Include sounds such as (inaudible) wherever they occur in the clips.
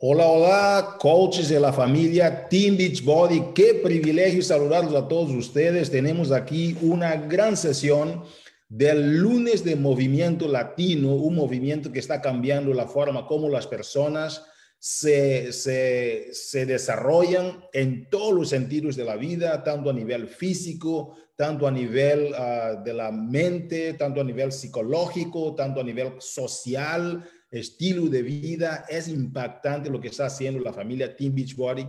Hola, hola, coaches de la familia Team Beachbody. Qué privilegio saludarlos a todos ustedes. Tenemos aquí una gran sesión del lunes de movimiento latino, un movimiento que está cambiando la forma como las personas se, se, desarrollan en todos los sentidos de la vida, tanto a nivel físico, tanto a nivel ah, de la mente, tanto a nivel psicológico, tanto a nivel social, estilo de vida. Es impactante lo que está haciendo la familia Team Beachbody,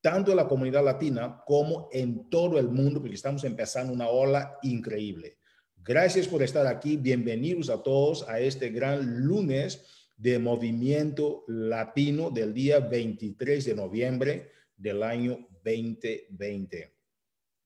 tanto en la comunidad latina como en todo el mundo, porque estamos empezando una ola increíble. Gracias por estar aquí. Bienvenidos a todos a este gran lunes de movimiento latino del día 23 de noviembre del año 2020.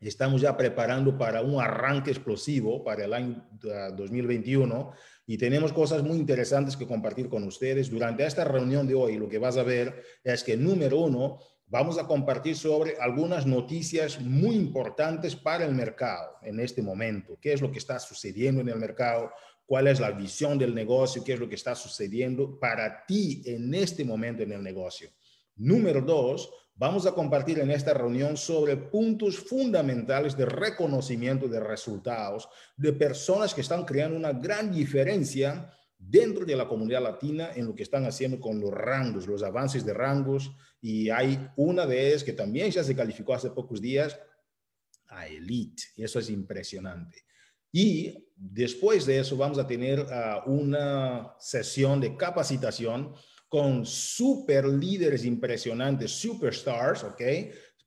Estamos ya preparando para un arranque explosivo para el año 2021 y tenemos cosas muy interesantes que compartir con ustedes. Durante esta reunión de hoy, lo que vas a ver es que, número uno, vamos a compartir sobre algunas noticias muy importantes para el mercado en este momento. ¿Qué es lo que está sucediendo en el mercado? ¿Cuál es la visión del negocio? ¿Qué es lo que está sucediendo para ti en este momento en el negocio? Número dos, vamos a compartir en esta reunión sobre puntos fundamentales de reconocimiento de resultados de personas que están creando una gran diferencia dentro de la comunidad latina en lo que están haciendo con los rangos, los avances de rangos. Y hay una de ellas que también ya se calificó hace pocos días a Elite. Y eso es impresionante. Y después de eso vamos a tener ah, una sesión de capacitación con super líderes impresionantes, superstars, ¿ok?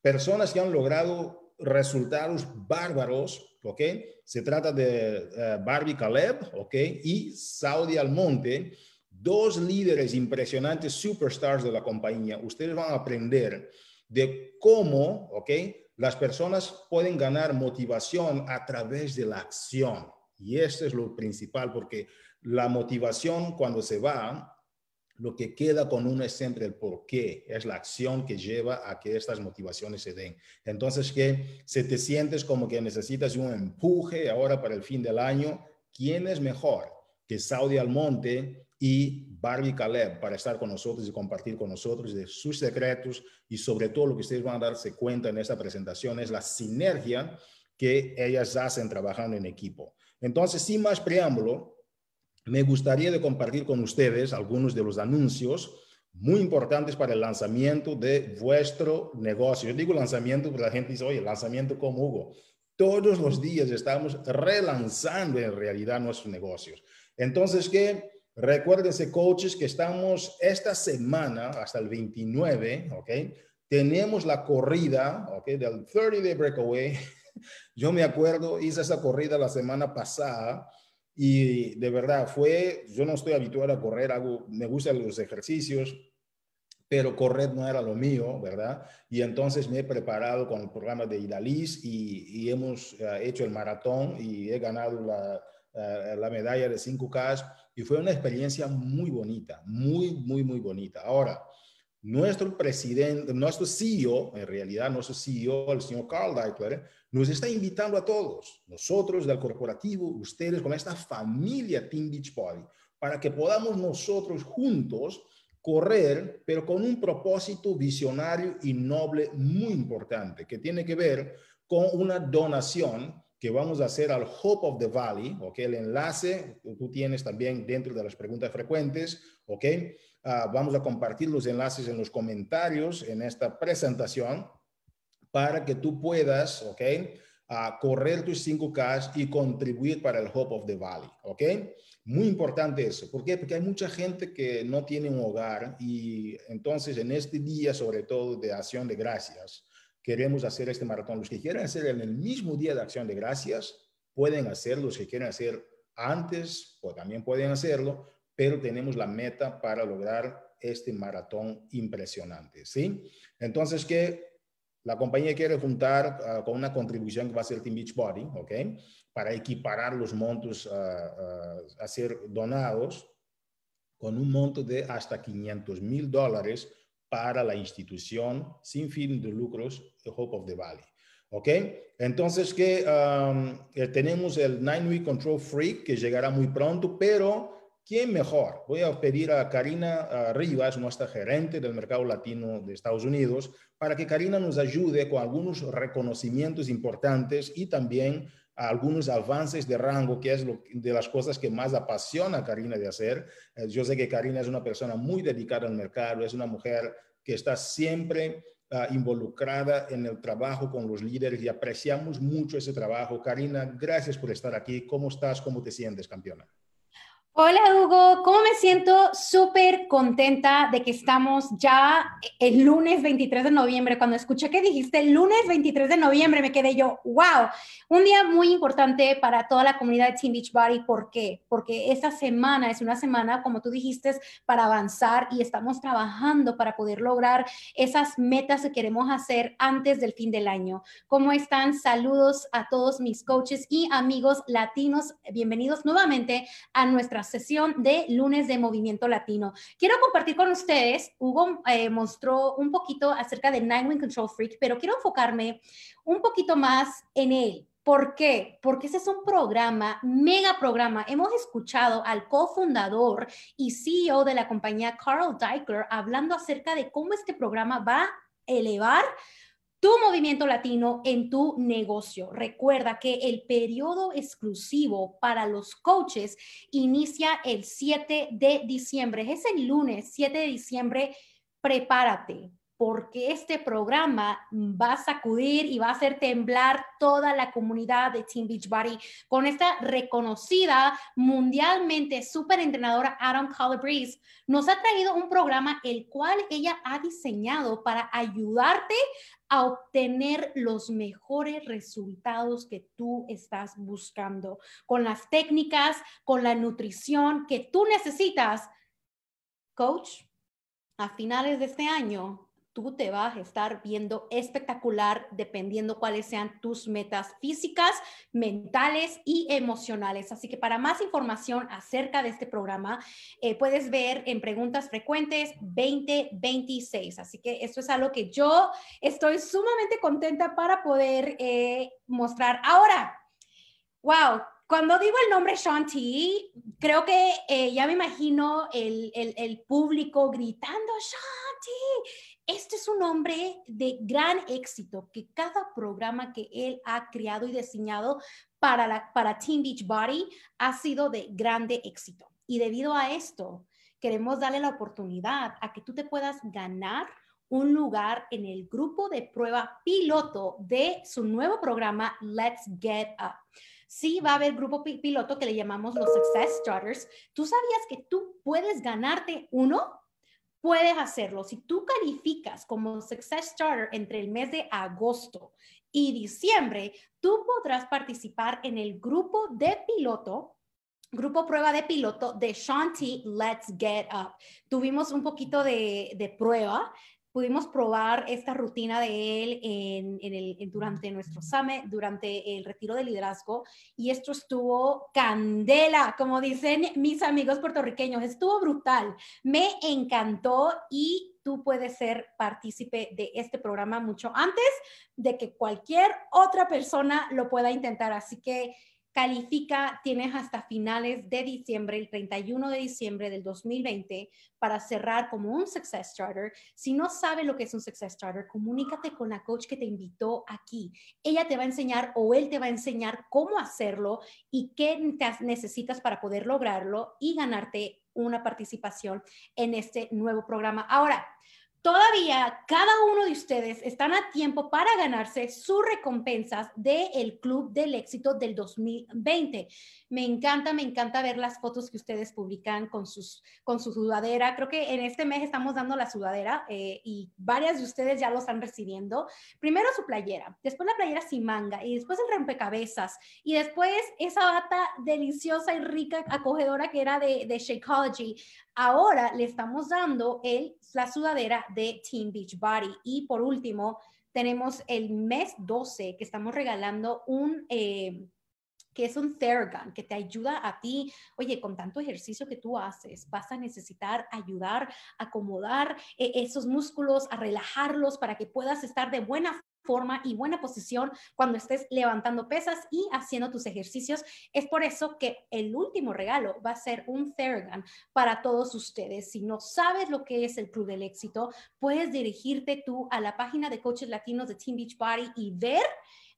Personas que han logrado resultados bárbaros, ¿ok? Se trata de uh, Barbie Caleb, ¿ok? Y Saudi Almonte, dos líderes impresionantes, superstars de la compañía. Ustedes van a aprender de cómo, ¿ok? Las personas pueden ganar motivación a través de la acción. Y esto es lo principal, porque la motivación cuando se va, lo que queda con uno es siempre el por qué, es la acción que lleva a que estas motivaciones se den. Entonces, que se te sientes como que necesitas un empuje ahora para el fin del año, ¿quién es mejor que Saudi Almonte y Barbie Caleb para estar con nosotros y compartir con nosotros sus secretos y sobre todo lo que ustedes van a darse cuenta en esta presentación es la sinergia que ellas hacen trabajando en equipo. Entonces, sin más preámbulo, me gustaría de compartir con ustedes algunos de los anuncios muy importantes para el lanzamiento de vuestro negocio. Yo digo lanzamiento porque la gente dice, oye, lanzamiento como Hugo. Todos los días estamos relanzando en realidad nuestros negocios. Entonces, que recuérdense, coaches, que estamos esta semana hasta el 29, ¿ok? Tenemos la corrida, ¿ok? Del 30 Day Breakaway. (laughs) Yo me acuerdo, hice esa corrida la semana pasada y de verdad fue, yo no estoy habituado a correr, hago, me gustan los ejercicios, pero correr no era lo mío, ¿verdad? Y entonces me he preparado con el programa de Idalis y, hemos eh, hecho el maratón y he ganado la, eh, la medalla de 5K y fue una experiencia muy bonita, muy, muy, muy bonita. Ahora, nuestro presidente, nuestro CEO, en realidad nuestro CEO, el señor Carl Deitler, nos está invitando a todos, nosotros del corporativo, ustedes con esta familia Team Beachbody, para que podamos nosotros juntos correr, pero con un propósito visionario y noble muy importante, que tiene que ver con una donación que vamos a hacer al Hope of the Valley, ¿ok? El enlace tú tienes también dentro de las preguntas frecuentes, ¿ok? Ah, vamos a compartir los enlaces en los comentarios en esta presentación para que tú puedas, ¿ok? A correr tus 5K y contribuir para el Hope of the Valley, ¿ok? Muy importante eso. ¿Por qué? Porque hay mucha gente que no tiene un hogar y entonces en este día, sobre todo de acción de gracias, queremos hacer este maratón. Los que quieren hacer en el mismo día de acción de gracias, pueden hacerlo. Los que quieren hacer antes, pues también pueden hacerlo, pero tenemos la meta para lograr este maratón impresionante, ¿sí? Entonces, que la compañía quiere juntar ah, con una contribución que va a ser Team Beachbody, ¿ok? Para equiparar los montos ah, ah, a ser donados con un monto de hasta 500 mil dólares para la institución sin fin de lucros The Hope of the Valley. ¿Ok? Entonces que eh, tenemos el Nine Week Control Free que llegará muy pronto, pero ¿quién mejor? Voy a pedir a Karina Rivas, nuestra gerente del mercado latino de Estados Unidos, para que Karina nos ayude con algunos reconocimientos importantes y también algunos avances de rango, que es lo, de las cosas que más apasiona a Karina de hacer. Eh, yo sé que Karina es una persona muy dedicada al mercado, es una mujer que está siempre ah, involucrada en el trabajo con los líderes y apreciamos mucho ese trabajo. Karina, gracias por estar aquí. ¿Cómo estás? ¿Cómo te sientes, campeona? Hola Hugo, ¿cómo me siento? Súper contenta de que estamos ya el lunes 23 de noviembre. Cuando escuché que dijiste el lunes 23 de noviembre, me quedé yo, wow, un día muy importante para toda la comunidad de Team Beachbody. ¿Por qué? Porque esta semana es una semana, como tú dijiste, para avanzar y estamos trabajando para poder lograr esas metas que queremos hacer antes del fin del año. ¿Cómo están? Saludos a todos mis coaches y amigos latinos. Bienvenidos nuevamente a nuestra sesión de lunes de Movimiento Latino. Quiero compartir con ustedes, Hugo eh, mostró un poquito acerca de Nine Wing Control Freak, pero quiero enfocarme un poquito más en él. ¿Por qué? Porque ese es un programa, mega programa. Hemos escuchado al cofundador y CEO de la compañía, Carl Deichler, hablando acerca de cómo este programa va a elevar tu movimiento latino en tu negocio. Recuerda que el periodo exclusivo para los coaches inicia el 7 de diciembre. Es el lunes 7 de diciembre. Prepárate porque este programa va a sacudir y va a hacer temblar toda la comunidad de Team Beachbody con esta reconocida mundialmente super entrenadora Adam Calabrese. Nos ha traído un programa el cual ella ha diseñado para ayudarte a obtener los mejores resultados que tú estás buscando con las técnicas, con la nutrición que tú necesitas. Coach, a finales de este año tú te vas a estar viendo espectacular dependiendo cuáles sean tus metas físicas, mentales y emocionales. Así que para más información acerca de este programa, eh, puedes ver en Preguntas Frecuentes 2026. Así que esto es algo que yo estoy sumamente contenta para poder eh, mostrar. Ahora, wow, cuando digo el nombre Sean T, creo que eh, ya me imagino el, el, público gritando Sean T este es un hombre de gran éxito, que cada programa que él ha creado y diseñado para, la, para Team Beachbody ha sido de grande éxito. Y debido a esto, queremos darle la oportunidad a que tú te puedas ganar un lugar en el grupo de prueba piloto de su nuevo programa Let's Get Up. Sí, va a haber grupo piloto que le llamamos los Success Starters. ¿Tú sabías que tú puedes ganarte uno? Puedes hacerlo. Si tú calificas como Success Starter entre el mes de agosto y diciembre, tú podrás participar en el grupo de piloto grupo prueba de piloto de Shanti Let's Get Up. Tuvimos un poquito de, de prueba pudimos probar esta rutina de él en, el, durante nuestro summit, durante el retiro de liderazgo, y esto estuvo candela, como dicen mis amigos puertorriqueños, estuvo brutal, me encantó y tú puedes ser partícipe de este programa mucho antes de que cualquier otra persona lo pueda intentar. Así que califica, tienes hasta finales de diciembre, el 31 de diciembre del 2020, para cerrar como un Success Starter. Si no sabes lo que es un Success Starter, comunícate con la coach que te invitó aquí. Ella te va a enseñar o él te va a enseñar cómo hacerlo y qué necesitas para poder lograrlo y ganarte una participación en este nuevo programa. Ahora, Todavía cada uno de ustedes están a tiempo para ganarse sus recompensas del Club del Éxito del 2020. Me encanta, me encanta ver las fotos que ustedes publican con, sus, con su sudadera. Creo que en este mes estamos dando la sudadera eh, y varias de ustedes ya lo están recibiendo. Primero su playera, después la playera sin manga y después el rompecabezas y después esa bata deliciosa y rica, acogedora que era de, de Shakeology. Ahora le estamos dando el, la sudadera de Team Beach Body. Y por último, tenemos el mes 12 que estamos regalando un... Eh, que es un Theragun, que te ayuda a ti, oye, con tanto ejercicio que tú haces, vas a necesitar ayudar acomodar eh, esos músculos, a relajarlos para que puedas estar de buena forma y buena posición cuando estés levantando pesas y haciendo tus ejercicios. Es por eso que el último regalo va a ser un Theragun para todos ustedes. Si no sabes lo que es el Club del Éxito, puedes dirigirte tú a la página de Coaches Latinos de Team Beachbody y ver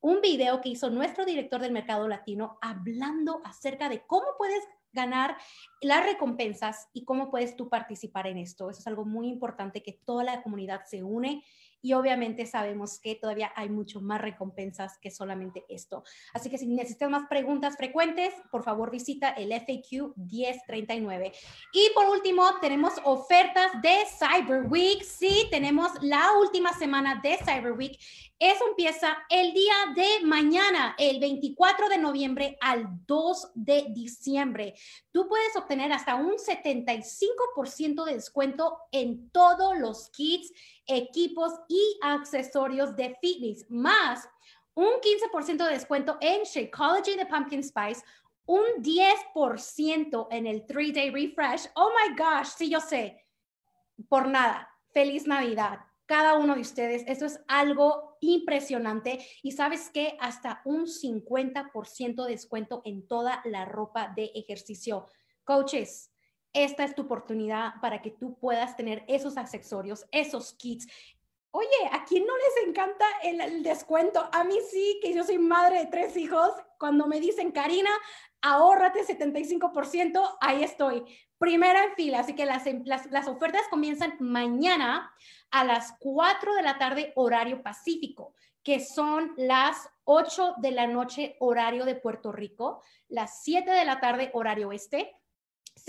un video que hizo nuestro director del mercado latino hablando acerca de cómo puedes ganar las recompensas y cómo puedes tú participar en esto. Eso es algo muy importante que toda la comunidad se une y obviamente sabemos que todavía hay mucho más recompensas que solamente esto. Así que si necesitas más preguntas frecuentes, por favor visita el FAQ 1039. Y por último, tenemos ofertas de Cyber Week. Sí, tenemos la última semana de Cyber Week. Eso empieza el día de mañana, el 24 de noviembre al 2 de diciembre. Tú puedes obtener hasta un 75% de descuento en todos los kits equipos y accesorios de fitness, más un 15% de descuento en Shakeology de Pumpkin Spice, un 10% en el 3-Day Refresh. Oh my gosh, sí, yo sé. Por nada. Feliz Navidad. Cada uno de ustedes, esto es algo impresionante y sabes que hasta un 50% de descuento en toda la ropa de ejercicio. Coaches, esta es tu oportunidad para que tú puedas tener esos accesorios, esos kits. Oye, ¿a quién no les encanta el, descuento? A mí sí, que yo soy madre de tres hijos. Cuando me dicen, Karina, ahórrate 75%, ahí estoy. Primera en fila. Así que las, las, las ofertas comienzan mañana a las 4 de la tarde, horario pacífico, que son las 8 de la noche, horario de Puerto Rico, las 7 de la tarde, horario oeste,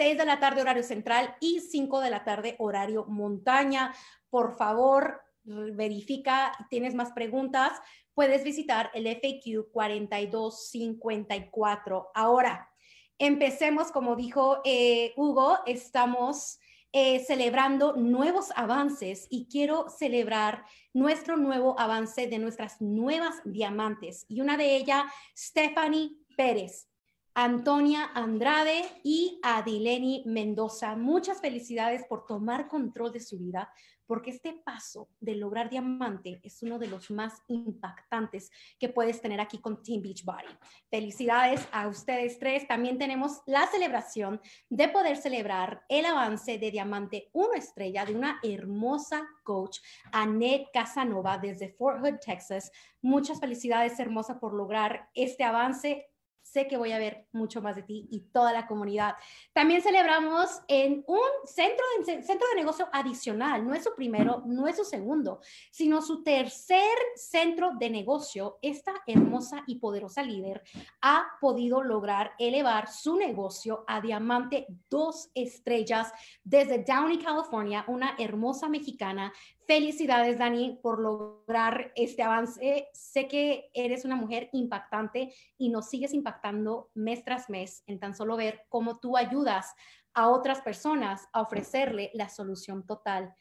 6 de la tarde horario central y 5 de la tarde horario montaña. Por favor, verifica, tienes más preguntas, puedes visitar el FAQ 4254. Ahora, empecemos, como dijo eh, Hugo, estamos eh, celebrando nuevos avances y quiero celebrar nuestro nuevo avance de nuestras nuevas diamantes. Y una de ellas, Stephanie Pérez. Antonia Andrade y Adileni Mendoza. Muchas felicidades por tomar control de su vida, porque este paso de lograr diamante es uno de los más impactantes que puedes tener aquí con Team Beachbody. Felicidades a ustedes tres. También tenemos la celebración de poder celebrar el avance de diamante 1 estrella de una hermosa coach, Annette Casanova, desde Fort Hood, Texas. Muchas felicidades, hermosa, por lograr este avance sé que voy a ver mucho más de ti y toda la comunidad. También celebramos en un centro de, centro de negocio adicional, no es su primero, no es su segundo, sino su tercer centro de negocio. Esta hermosa y poderosa líder ha podido lograr elevar su negocio a diamante dos estrellas desde Downey, California, una hermosa mexicana Felicidades, Dani, por lograr este avance. Sé que eres una mujer impactante y nos sigues impactando mes tras mes en tan solo ver cómo tú ayudas a otras personas a ofrecerle la solución total.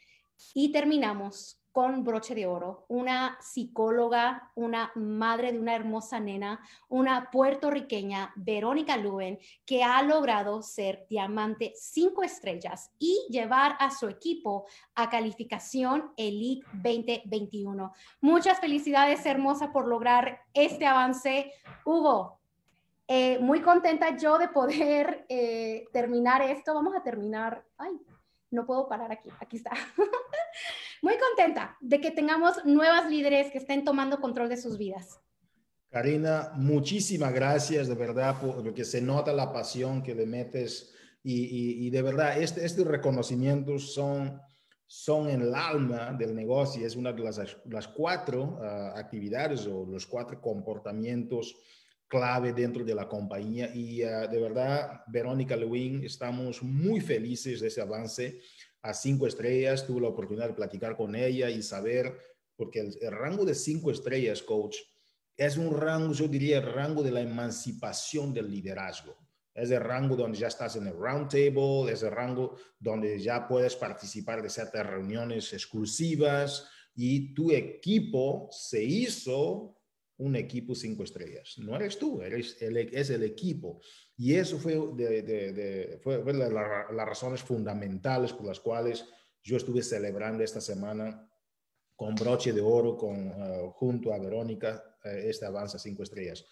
Y terminamos con broche de oro, una psicóloga, una madre de una hermosa nena, una puertorriqueña, Verónica Luen, que ha logrado ser diamante cinco estrellas y llevar a su equipo a calificación Elite 2021. Muchas felicidades, hermosa, por lograr este avance. Hugo, eh, muy contenta yo de poder eh, terminar esto. Vamos a terminar. Ay, no puedo parar aquí, aquí está. (laughs) Muy contenta de que tengamos nuevas líderes que estén tomando control de sus vidas. Karina, muchísimas gracias de verdad porque se nota la pasión que le metes y, de verdad este, estos reconocimientos son, son en el alma del negocio, es una de las, las cuatro ah, actividades o los cuatro comportamientos clave dentro de la compañía y ah, de verdad, Verónica Lewin, estamos muy felices de ese avance a cinco estrellas. Tuve la oportunidad de platicar con ella y saber, porque el, rango de cinco estrellas, coach, es un rango, yo diría, el rango de la emancipación del liderazgo. Es el rango donde ya estás en el round table, es el rango donde ya puedes participar de ciertas reuniones exclusivas y tu equipo se hizo un equipo cinco estrellas. No eres tú, eres es el equipo. Y eso fue, de, fue, las razones fundamentales por las cuales yo estuve celebrando esta semana con broche de oro con, junto a Verónica, este avanza cinco estrellas.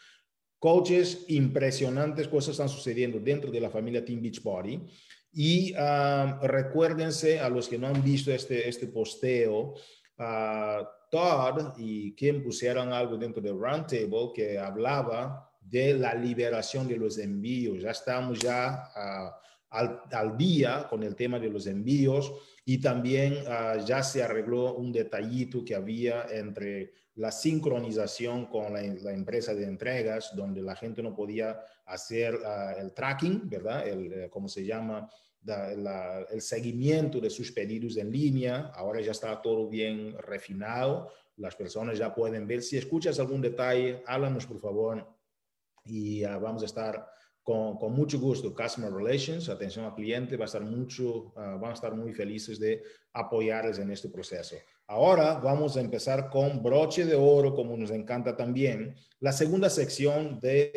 Coaches, impresionantes cosas están sucediendo dentro de la familia Team Beachbody. Y uh, recuérdense a los que no han visto este, este posteo, uh, Todd y Kim pusieron algo dentro del Roundtable que hablaba de la liberación de los envíos. Ya estamos ya uh, al, día con el tema de los envíos y también ya se arregló un detallito que había entre la sincronización con la, empresa de entregas, donde la gente no podía hacer uh, el tracking, ¿verdad? El, eh, ¿Cómo se llama? El seguimiento de sus pedidos en línea. Ahora ya está todo bien refinado. Las personas ya pueden ver. Si escuchas algún detalle, háblanos, por favor. Y uh, vamos a estar con, con, mucho gusto. Customer Relations, atención al cliente, va a estar mucho, uh, van a estar muy felices de apoyarles en este proceso. Ahora vamos a empezar con broche de oro, como nos encanta también, la segunda sección de,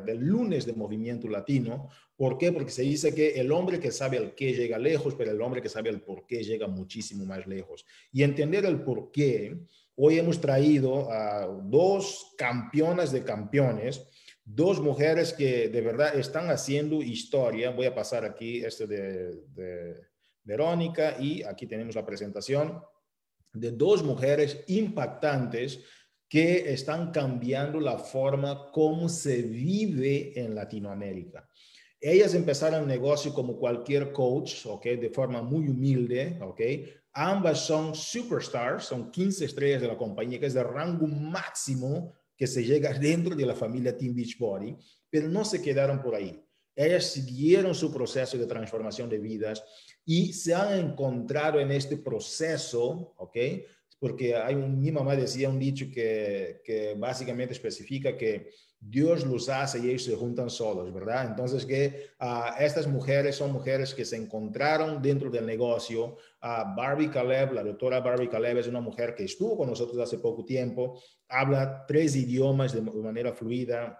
uh, del lunes de Movimiento Latino. ¿Por qué? Porque se dice que el hombre que sabe el qué llega lejos, pero el hombre que sabe el por qué llega muchísimo más lejos. Y entender el por qué, hoy hemos traído a dos campeonas de campeones, dos mujeres que de verdad están haciendo historia. Voy a pasar aquí este de, de Verónica y aquí tenemos la presentación de dos mujeres impactantes que están cambiando la forma como se vive en Latinoamérica. Ellas empezaron el negocio como cualquier coach, ¿ok? De forma muy humilde, ¿ok? Ambas son superstars, son 15 estrellas de la compañía, que es de rango máximo que se llega dentro de la familia Team Beachbody, pero no se quedaron por ahí. Ellas siguieron su proceso de transformación de vidas y se han encontrado en este proceso, ¿ok? Porque hay un, mi mamá decía un dicho que, que básicamente especifica que Dios los hace y ellos se juntan solos, ¿verdad? Entonces que uh, estas mujeres son mujeres que se encontraron dentro del negocio. Uh, Barbie Caleb, la doctora Barbie Caleb es una mujer que estuvo con nosotros hace poco tiempo, habla tres idiomas de, manera fluida,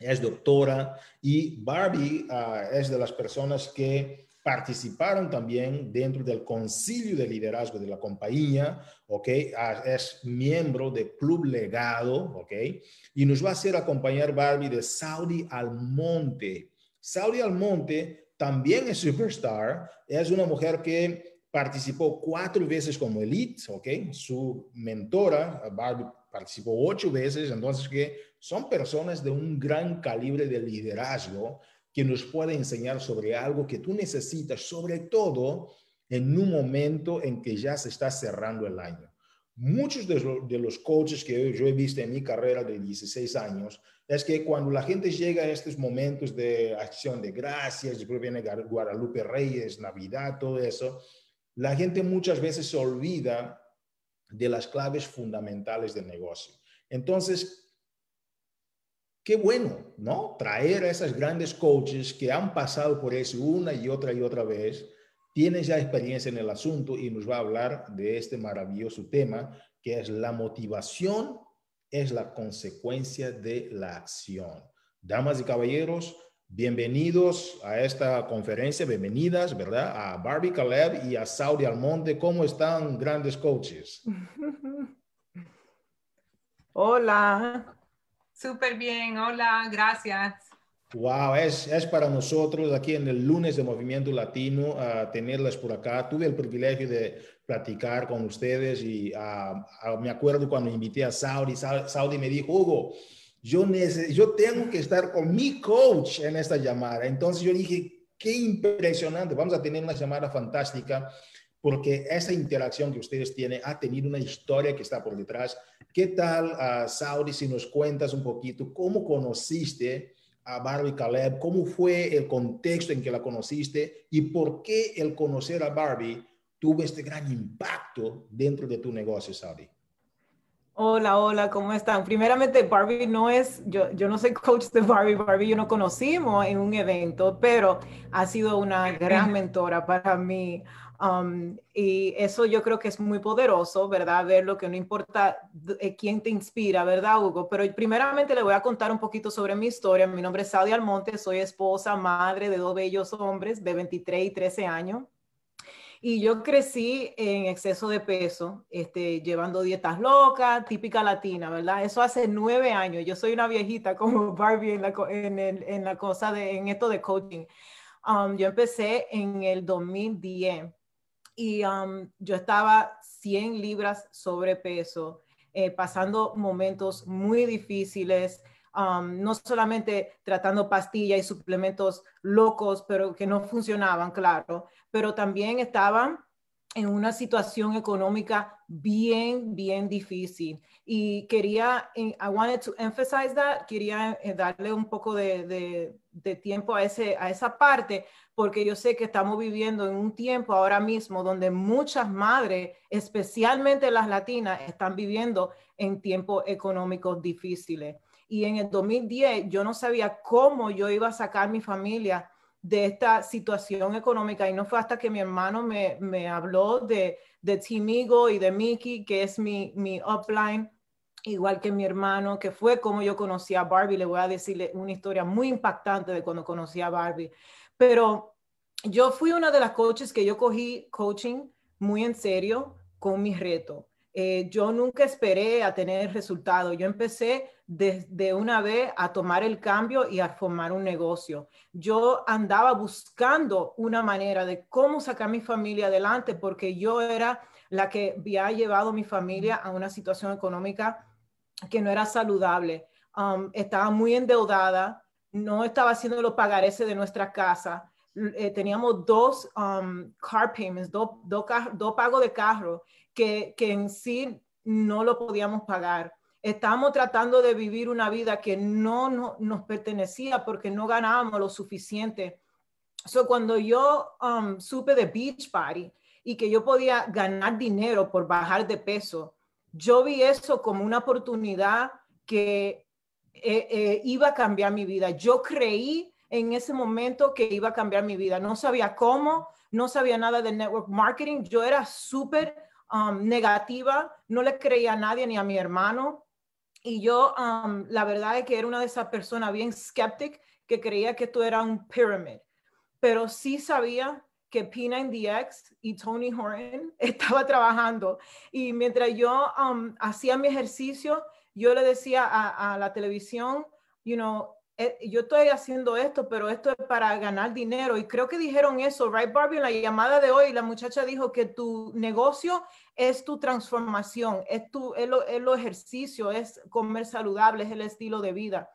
es doctora y Barbie uh, es de las personas que participaron también dentro del concilio de liderazgo de la compañía, ¿ok? Ah, es miembro del Club Legado, ¿ok? Y nos va a hacer acompañar Barbie de Saudi Almonte. Saudi Almonte también es superstar, es una mujer que participó cuatro veces como elite, ¿ok? Su mentora, Barbie, participó ocho veces, entonces que son personas de un gran calibre de liderazgo que nos puede enseñar sobre algo que tú necesitas, sobre todo en un momento en que ya se está cerrando el año. Muchos de, los coaches que yo he visto en mi carrera de 16 años es que cuando la gente llega a estos momentos de acción de gracias, después viene Guadalupe Reyes, Navidad, todo eso, la gente muchas veces se olvida de las claves fundamentales del negocio. Entonces, qué bueno, ¿no? Traer a esas grandes coaches que han pasado por eso una y otra y otra vez, tienen ya experiencia en el asunto y nos va a hablar de este maravilloso tema que es la motivación es la consecuencia de la acción. Damas y caballeros, bienvenidos a esta conferencia, bienvenidas, ¿verdad? A Barbie Caleb y a Saudi Almonte. ¿Cómo están grandes coaches? (laughs) Hola. Súper bien, hola, gracias. Wow, es, es para nosotros aquí en el lunes de Movimiento Latino uh, tenerlas por acá. Tuve el privilegio de platicar con ustedes y uh, uh, me acuerdo cuando invité a Saudi, Saudi me dijo, Hugo, yo, yo tengo que estar con mi coach en esta llamada. Entonces yo dije, qué impresionante, vamos a tener una llamada fantástica porque esa interacción que ustedes tienen ha tenido una historia que está por detrás. ¿Qué tal, uh, Saudi, si nos cuentas un poquito cómo conociste a Barbie Caleb? ¿Cómo fue el contexto en que la conociste? ¿Y por qué el conocer a Barbie tuvo este gran impacto dentro de tu negocio, Saudi? Hola, hola, ¿cómo están? Primeramente, Barbie no es, yo, yo no soy coach de Barbie, Barbie yo no conocimos en un evento, pero ha sido una gran (laughs) mentora para mí. Um, y eso yo creo que es muy poderoso, ¿verdad? Ver lo que no importa eh, quién te inspira, ¿verdad, Hugo? Pero primeramente le voy a contar un poquito sobre mi historia. Mi nombre es Saudi Almonte, soy esposa, madre de dos bellos hombres de 23 y 13 años. Y yo crecí en exceso de peso, este, llevando dietas locas, típica latina, ¿verdad? Eso hace nueve años. Yo soy una viejita como (laughs) Barbie en la, en el, en la cosa de, en esto de coaching. Um, yo empecé en el 2010 y um, yo estaba 100 libras sobrepeso, eh, pasando momentos muy difíciles, um, no solamente tratando pastillas y suplementos locos, pero que no funcionaban, claro, pero también estaban en una situación económica bien, bien difícil. Y quería, I wanted to emphasize that, quería eh, darle un poco de, de, tiempo a, ese, a esa parte, porque yo sé que estamos viviendo en un tiempo ahora mismo donde muchas madres, especialmente las latinas, están viviendo en tiempos económicos difíciles. Y en el 2010 yo no sabía cómo yo iba a sacar mi familia de esta situación económica y no fue hasta que mi hermano me, me habló de, de Timigo y de Mickey, que es mi, mi upline, igual que mi hermano, que fue como yo conocí a Barbie. Le voy a decirle una historia muy impactante de cuando conocí a Barbie. Pero yo fui una de las coaches que yo cogí coaching muy en serio con mi reto. Eh, yo nunca esperé a tener resultado. Yo empecé de, una vez a tomar el cambio y a formar un negocio. Yo andaba buscando una manera de cómo sacar mi familia adelante porque yo era la que había llevado mi familia a una situación económica que no era saludable. Um, estaba muy endeudada, no estaba haciendo los pagares de nuestra casa. Eh, teníamos dos um, car payments, dos, pagos de carro que, en sí no lo podíamos pagar Estamos tratando de vivir una vida que no, nos pertenecía porque no ganábamos lo suficiente. So, cuando yo um, supe de Beach Party y que yo podía ganar dinero por bajar de peso, yo vi eso como una oportunidad que eh, eh, iba a cambiar mi vida. Yo creí en ese momento que iba a cambiar mi vida. No sabía cómo, no sabía nada de network marketing. Yo era súper um, negativa, no le creía a nadie ni a mi hermano. Y yo, um, la verdad es que era una de esas personas bien skeptic que creía que esto era un pyramid, pero sí sabía que P90X y Tony Horton (laughs) estaba trabajando. Y mientras yo um, hacía mi ejercicio, yo le decía a, la televisión, you know, eh, yo estoy haciendo esto, pero esto es para ganar dinero. Y creo que dijeron eso, right, Barbie? En la llamada de hoy, la muchacha dijo que tu negocio es tu transformación, es, tu, es lo ejercicio, es comer saludable, es el estilo de vida.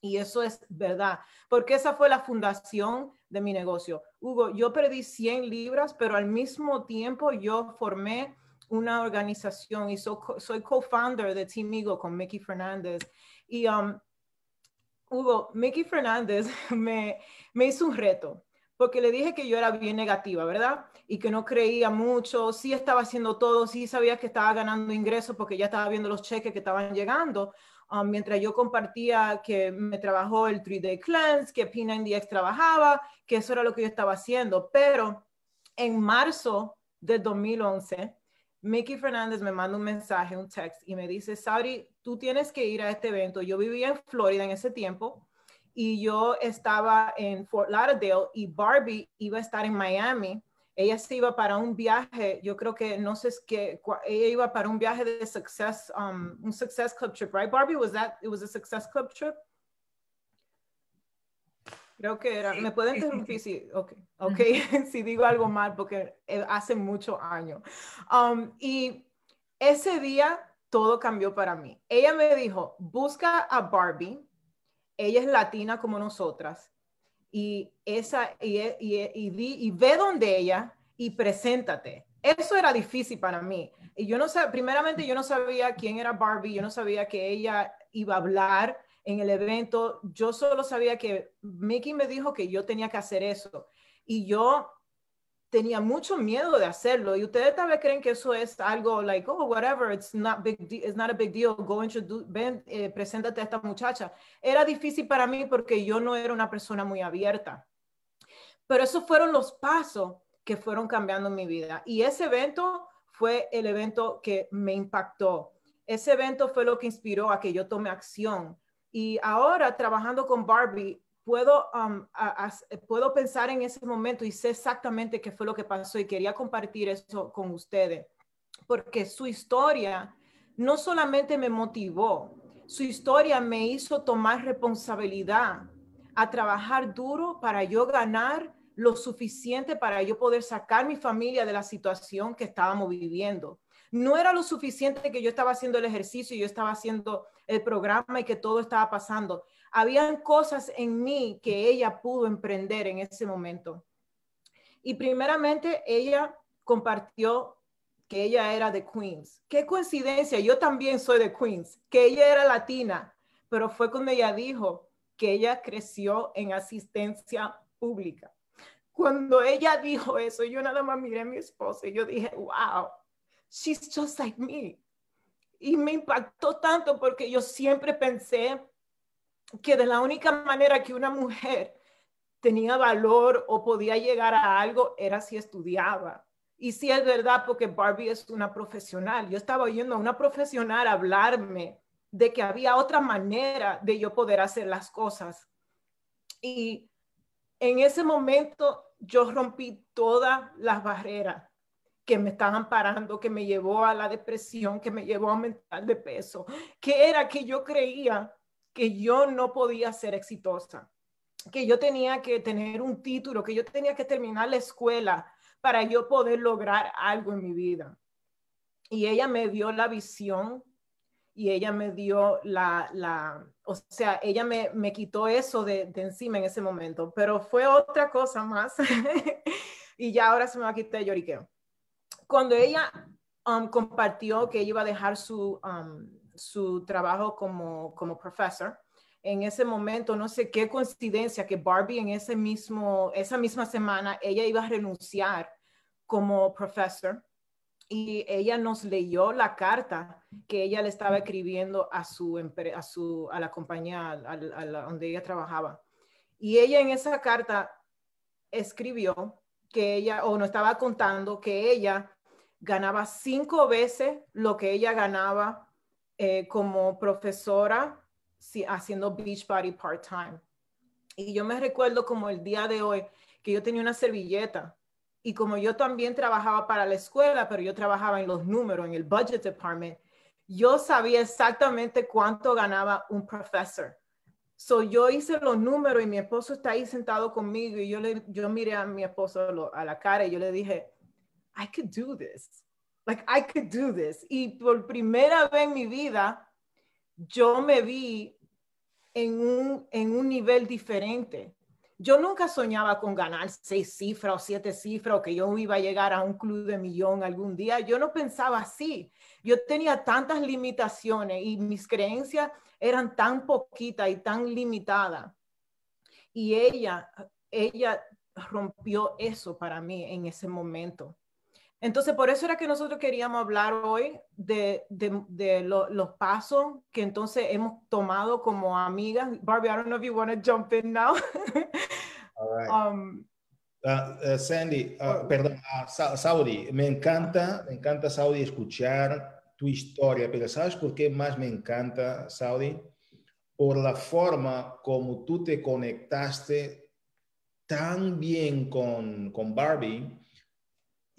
Y eso es verdad, porque esa fue la fundación de mi negocio. Hugo, yo perdí 100 libras, pero al mismo tiempo yo formé una organización y soy co-founder de Team Ego con Mickey Fernández. Y um, Hugo, Mickey Fernández (laughs) me, me hizo un reto porque le dije que yo era bien negativa, ¿verdad? Y que no creía mucho, sí estaba haciendo todo, sí sabía que estaba ganando ingresos porque ya estaba viendo los cheques que estaban llegando, um, mientras yo compartía que me trabajó el 3-Day Cleanse, que P90X trabajaba, que eso era lo que yo estaba haciendo, pero en marzo del 2011, Mickey Fernández me manda un mensaje, un text, y me dice, Sauri, tú tienes que ir a este evento. Yo vivía en Florida en ese tiempo y yo estaba en Fort Lauderdale y Barbie iba a estar en Miami. Ella se iba para un viaje, yo creo que no sé qué, ella iba para un viaje de Success, um, un Success Club trip, right? Barbie, was that, it was a Success Club trip? Creo que era, ¿me puede interrumpir? Sí, ok, ok, (laughs) si digo algo mal porque eh, hace muchos años. Um, y ese día todo cambió para mí. Ella me dijo, busca a Barbie, ella es latina como nosotras, y, esa, y, y, y, ve donde ella y preséntate. Eso era difícil para mí. Y yo no sé, primeramente yo no sabía quién era Barbie, yo no sabía que ella iba a hablar en el evento, yo solo sabía que Mickey me dijo que yo tenía que hacer eso y yo tenía mucho miedo de hacerlo y ustedes tal vez creen que eso es algo like oh whatever it's not big it's not a big deal go introduce ven eh, preséntate a esta muchacha era difícil para mí porque yo no era una persona muy abierta. Pero esos fueron los pasos que fueron cambiando mi vida y ese evento fue el evento que me impactó. Ese evento fue lo que inspiró a que yo tome acción. Y ahora trabajando con Barbie, puedo, um, puedo pensar en ese momento y sé exactamente qué fue lo que pasó y quería compartir eso con ustedes, porque su historia no solamente me motivó, su historia me hizo tomar responsabilidad, a trabajar duro para yo ganar lo suficiente para yo poder sacar mi familia de la situación que estábamos viviendo. No era lo suficiente que yo estaba haciendo el ejercicio, yo estaba haciendo el programa y que todo estaba pasando. Habían cosas en mí que ella pudo emprender en ese momento. Y primeramente ella compartió que ella era de Queens. Qué coincidencia, yo también soy de Queens, que ella era latina, pero fue cuando ella dijo que ella creció en asistencia pública. Cuando ella dijo eso, yo nada más miré a mi esposa y yo dije, wow, she's just like me. Y me impactó tanto porque yo siempre pensé que de la única manera que una mujer tenía valor o podía llegar a algo era si estudiaba. Y sí es verdad porque Barbie es una profesional. Yo estaba oyendo a una profesional hablarme de que había otra manera de yo poder hacer las cosas. Y en ese momento yo rompí todas las barreras que me estaban parando, que me llevó a la depresión, que me llevó a aumentar de peso, que era que yo creía que yo no podía ser exitosa, que yo tenía que tener un título, que yo tenía que terminar la escuela para yo poder lograr algo en mi vida. Y ella me dio la visión y ella me dio la, la o sea, ella me, me quitó eso de, de, encima en ese momento, pero fue otra cosa más. (laughs) y ya ahora se me va a quitar el lloriqueo. Cuando ella um, compartió que ella iba a dejar su, um, su trabajo como, como profesor. En ese momento, no sé qué coincidencia que Barbie en ese mismo, esa misma semana, ella iba a renunciar como profesor y ella nos leyó la carta que ella le estaba escribiendo a su, a su, a la compañía a, donde ella trabajaba. Y ella en esa carta escribió que ella, o nos estaba contando que ella ganaba cinco veces lo que ella ganaba eh, como profesora haciendo Beachbody part-time. Y yo me recuerdo como el día de hoy que yo tenía una servilleta y como yo también trabajaba para la escuela, pero yo trabajaba en los números, en el budget department, yo sabía exactamente cuánto ganaba un profesor. So yo hice los números y mi esposo está ahí sentado conmigo y yo, le, yo miré a mi esposo a la cara y yo le dije, I could do this like I could do this. Y por primera vez en mi vida, yo me vi en un, en un nivel diferente. Yo nunca soñaba con ganar seis cifras o siete cifras o que yo iba a llegar a un club de millón algún día. Yo no pensaba así. Yo tenía tantas limitaciones y mis creencias eran tan poquitas y tan limitadas. Y ella, ella rompió eso para mí en ese momento. Entonces, por eso era que nosotros queríamos hablar hoy de, de, los pasos que entonces hemos tomado como amigas. Barbie, I don't know if you want to jump in now. (laughs) All right. um, uh, uh, Sandy, uh, perdón, Saudi, me encanta, me encanta, Saudi, escuchar tu historia, pero ¿sabes por qué más me encanta, Saudi? Por la forma como tú te conectaste tan bien con, con Barbie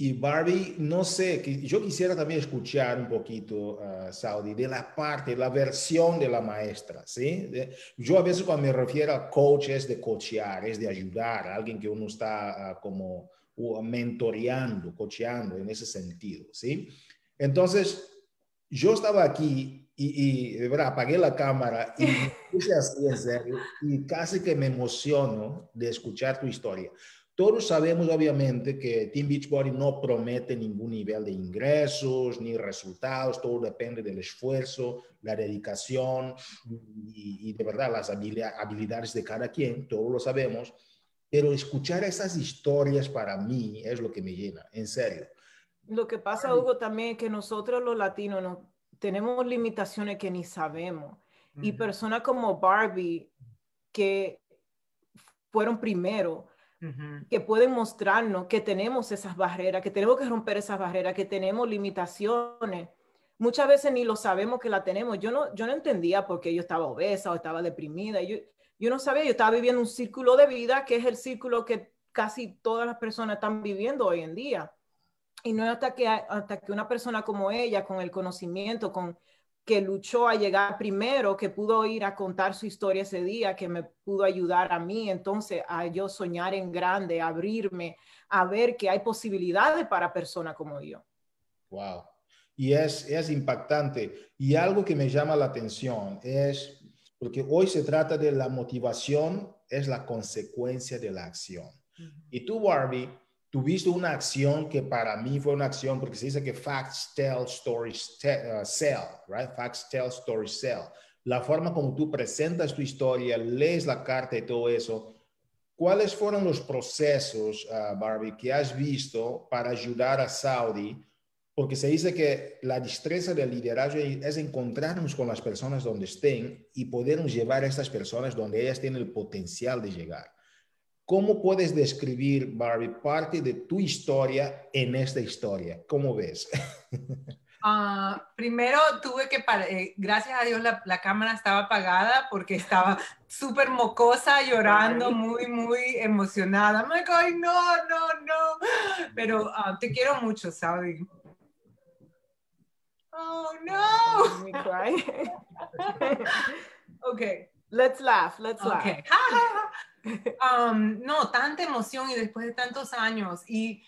y Barbie, no sé, yo quisiera también escuchar un poquito, uh, Saudi, de la parte, la versión de la maestra, ¿sí? yo a veces cuando me refiero a coach es de cochear, es de ayudar, a alguien que uno está uh, como uh, mentoreando, cocheando en ese sentido, ¿sí? Entonces, yo estaba aquí y, y de verdad apagué la cámara y me puse así en serio y casi que me emociono de escuchar tu historia. Todos sabemos, obviamente, que Team Beachbody no promete ningún nivel de ingresos ni resultados, todo depende del esfuerzo, la dedicación y, de verdad las habilidades de cada quien, todos lo sabemos, pero escuchar esas historias para mí es lo que me llena, en serio. Lo que pasa, Hugo, también es que nosotros los latinos no, tenemos limitaciones que ni sabemos. Y personas como Barbie, que fueron primero, que pueden mostrarnos que tenemos esas barreras, que tenemos que romper esas barreras, que tenemos limitaciones. Muchas veces ni lo sabemos que la tenemos. Yo no, yo no entendía por qué yo estaba obesa o estaba deprimida. Yo, yo no sabía, yo estaba viviendo un círculo de vida que es el círculo que casi todas las personas están viviendo hoy en día. Y no es hasta que, hasta que una persona como ella, con el conocimiento, con que luchó a llegar primero, que pudo ir a contar su historia ese día, que me pudo ayudar a mí, entonces a yo soñar en grande, abrirme, a ver que hay posibilidades para personas como yo. Wow. Y es, es impactante. Y algo que me llama la atención es, porque hoy se trata de la motivación, es la consecuencia de la acción. Y tú, Barbie, tuviste una acción que para mí fue una acción, porque se dice que facts tell, stories uh, sell, right? Facts tell, stories sell. La forma como tú presentas tu historia, lees la carta y todo eso. ¿Cuáles fueron los procesos, uh, Barbie, que has visto para ayudar a Saudi? Porque se dice que la destreza del liderazgo es encontrarnos con las personas donde estén y podernos llevar a estas personas donde ellas tienen el potencial de llegar. ¿Cómo puedes describir, Barbie, parte de tu historia en esta historia? ¿Cómo ves? Uh, (laughs) primero tuve que, eh, gracias a Dios la, la, cámara estaba apagada porque estaba súper mocosa, llorando, muy, muy emocionada. Me ay, no, no, no. Pero uh, te quiero mucho, Saudi. Oh, no. (laughs) ok, let's laugh, let's laugh. (laughs) No, tanta emoción y después de tantos años. Y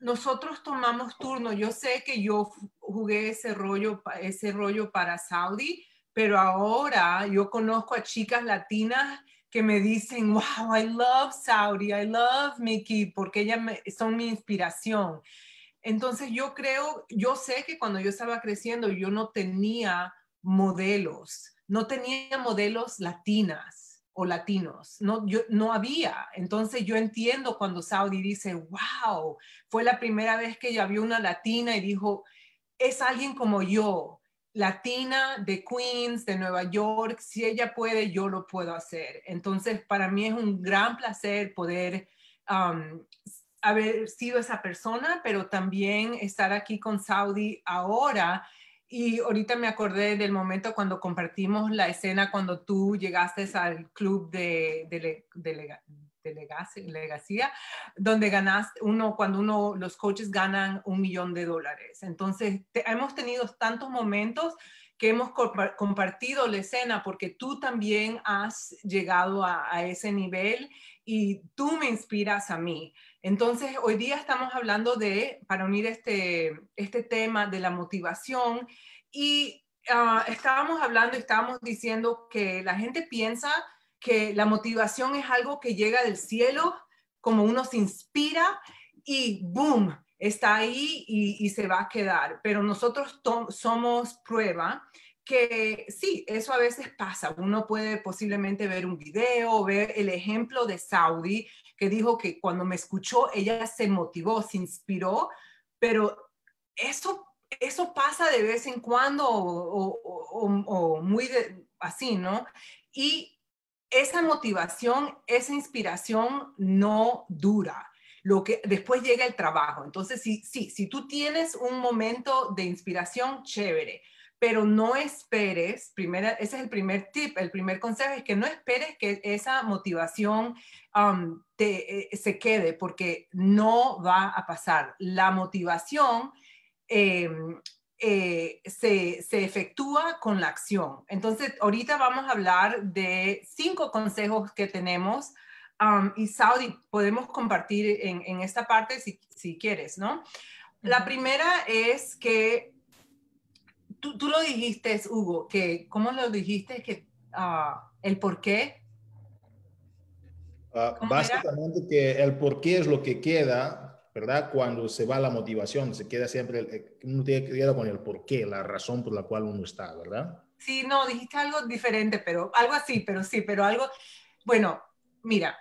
nosotros tomamos turno. Yo sé que yo jugué ese rollo, ese rollo para Saudi, pero ahora yo conozco a chicas latinas que me dicen, wow, I love Saudi, I love Mickey, porque ellas son mi inspiración. Entonces yo creo, yo sé que cuando yo estaba creciendo yo no tenía modelos, no tenía modelos latinas o latinos. No, yo, no había. Entonces yo entiendo cuando Saudi dice, wow, fue la primera vez que ya vio una latina y dijo, es alguien como yo, latina de Queens, de Nueva York, si ella puede, yo lo puedo hacer. Entonces para mí es un gran placer poder haber sido esa persona, pero también estar aquí con Saudi ahora y ahorita me acordé del momento cuando compartimos la escena cuando tú llegaste al club de, de, de, donde ganaste uno, cuando uno, los coaches ganan un millón de dólares. Entonces, hemos tenido tantos momentos que hemos compartido la escena porque tú también has llegado a ese nivel y tú me inspiras a mí. Entonces, hoy día estamos hablando de, para unir este, este tema de la motivación, y ah, estábamos hablando, estábamos diciendo que la gente piensa que la motivación es algo que llega del cielo, como uno se inspira y boom, está ahí y, se va a quedar. Pero nosotros somos prueba que sí, eso a veces pasa. Uno puede posiblemente ver un video, ver el ejemplo de Saudi, que dijo que cuando me escuchó, ella se motivó, se inspiró, pero eso, eso pasa de vez en cuando o, muy así, ¿no? Y esa motivación, esa inspiración no dura. Lo que después llega el trabajo. Entonces, sí, sí, si tú tienes un momento de inspiración, chévere pero no esperes, primera, ese es el primer tip, el primer consejo es que no esperes que esa motivación um, te, eh, se quede porque no va a pasar. La motivación em, eh, se, se, efectúa con la acción. Entonces, ahorita vamos a hablar de cinco consejos que tenemos um, y Saudi, podemos compartir en, en esta parte si, si quieres, ¿no? La primera es que tú, lo dijiste, Hugo, que, ¿cómo lo dijiste? Que, uh, ¿El por qué? Uh, básicamente que el por qué es lo que queda, ¿verdad? Cuando se va la motivación, se queda siempre, uno tiene que quedar con el por qué, la razón por la cual uno está, ¿verdad? Sí, no, dijiste algo diferente, pero algo así, pero sí, pero algo, bueno, mira,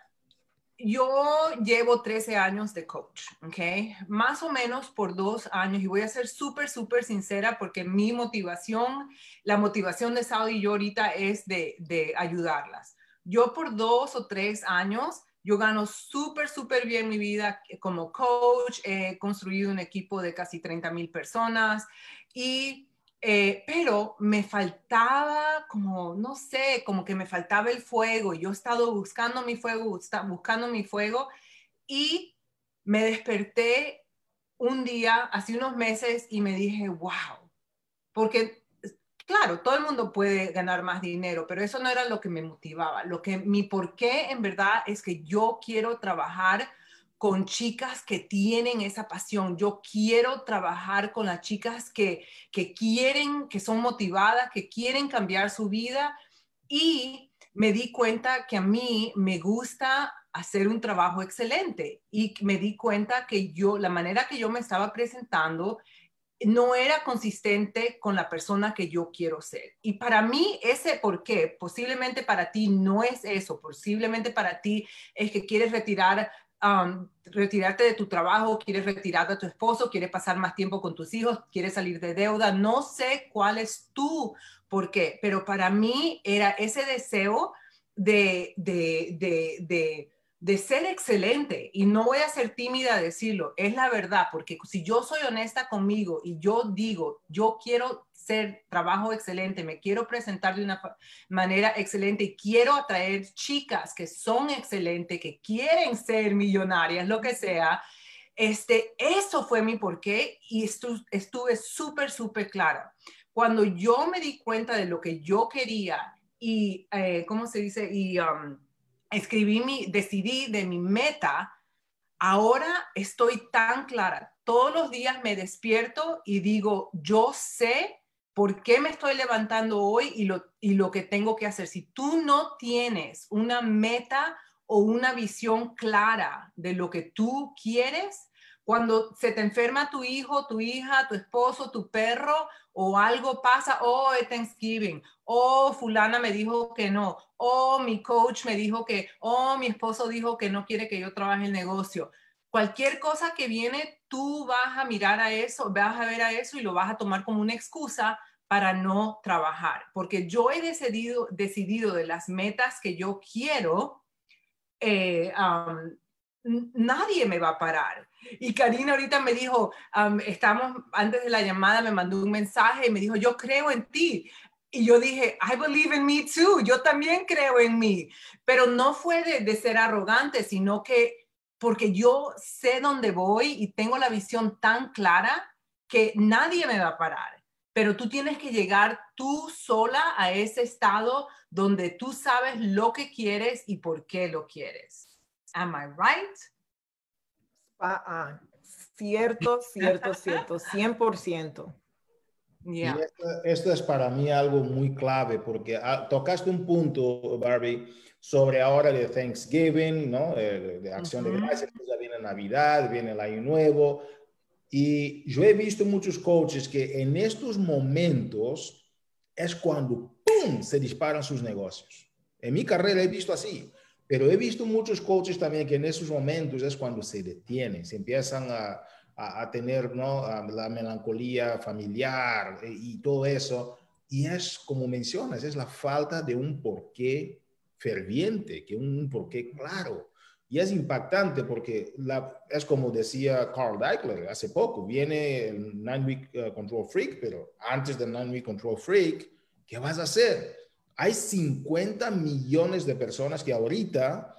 yo llevo 13 años de coach, ¿ok? Más o menos por dos años y voy a ser súper, súper sincera porque mi motivación, la motivación de Saudi y yo ahorita es de, de ayudarlas. Yo por dos o tres años, yo gano súper, súper bien mi vida como coach, he construido un equipo de casi 30 mil personas y eh, pero me faltaba como, no sé, como que me faltaba el fuego. Yo he estado buscando mi fuego, buscando mi fuego y me desperté un día, hace unos meses, y me dije, wow, porque claro, todo el mundo puede ganar más dinero, pero eso no era lo que me motivaba. Lo que mi por qué en verdad es que yo quiero trabajar con chicas que tienen esa pasión. Yo quiero trabajar con las chicas que, que quieren, que son motivadas, que quieren cambiar su vida y me di cuenta que a mí me gusta hacer un trabajo excelente y me di cuenta que yo, la manera que yo me estaba presentando no era consistente con la persona que yo quiero ser. Y para mí ese por qué, posiblemente para ti no es eso, posiblemente para ti es que quieres retirar, um, retirarte de tu trabajo, quieres retirar a tu esposo, quieres pasar más tiempo con tus hijos, quieres salir de deuda, no sé cuál es tu por qué, pero para mí era ese deseo de, de, de, de de ser excelente y no voy a ser tímida a decirlo, es la verdad, porque si yo soy honesta conmigo y yo digo, yo quiero ser trabajo excelente, me quiero presentar de una manera excelente y quiero atraer chicas que son excelentes, que quieren ser millonarias, lo que sea, este, eso fue mi porqué y estuve súper, súper clara. Cuando yo me di cuenta de lo que yo quería y, eh, ¿cómo se dice? Y... Um, escribí mi, decidí de mi meta, ahora estoy tan clara. Todos los días me despierto y digo, yo sé por qué me estoy levantando hoy y lo, y lo que tengo que hacer. Si tú no tienes una meta o una visión clara de lo que tú quieres, cuando se te enferma tu hijo, tu hija, tu esposo, tu perro o algo pasa, oh, es Thanksgiving, oh, fulana me dijo que no, oh, mi coach me dijo que, oh, mi esposo dijo que no quiere que yo trabaje el negocio. Cualquier cosa que viene, tú vas a mirar a eso, vas a ver a eso y lo vas a tomar como una excusa para no trabajar, porque yo he decidido, decidido de las metas que yo quiero, eh, nadie me va a parar. Y Karina ahorita me dijo, estamos, antes de la llamada me mandó un mensaje y me dijo, yo creo en ti. Y yo dije, I believe in me too, yo también creo en mí. Pero no fue de ser arrogante, sino que porque yo sé dónde voy y tengo la visión tan clara que nadie me va a parar. Pero tú tienes que llegar tú sola a ese estado donde tú sabes lo que quieres y por qué lo quieres. Am I right? Ah, cierto, cierto, cierto, 100%. Yeah. Y esto, es para mí algo muy clave porque ah, tocaste un punto, Barbie, sobre ahora de Thanksgiving, ¿no? De, acción de gracias, ya viene Navidad, viene el Año Nuevo. Y yo he visto muchos coaches que en estos momentos es cuando ¡pum! se disparan sus negocios. En mi carrera he visto así. Pero he visto muchos coaches también que en esos momentos es cuando se detienen, se empiezan a, a, tener ¿no? la melancolía familiar eh, y todo eso. Y es, como mencionas, es la falta de un porqué ferviente, que un porqué claro. Y es impactante porque la, es como decía Carl Deichler hace poco, viene el Nine Week uh, Control Freak, pero antes del Nine Week Control Freak, ¿qué vas a hacer? hay 50 millones de personas que ahorita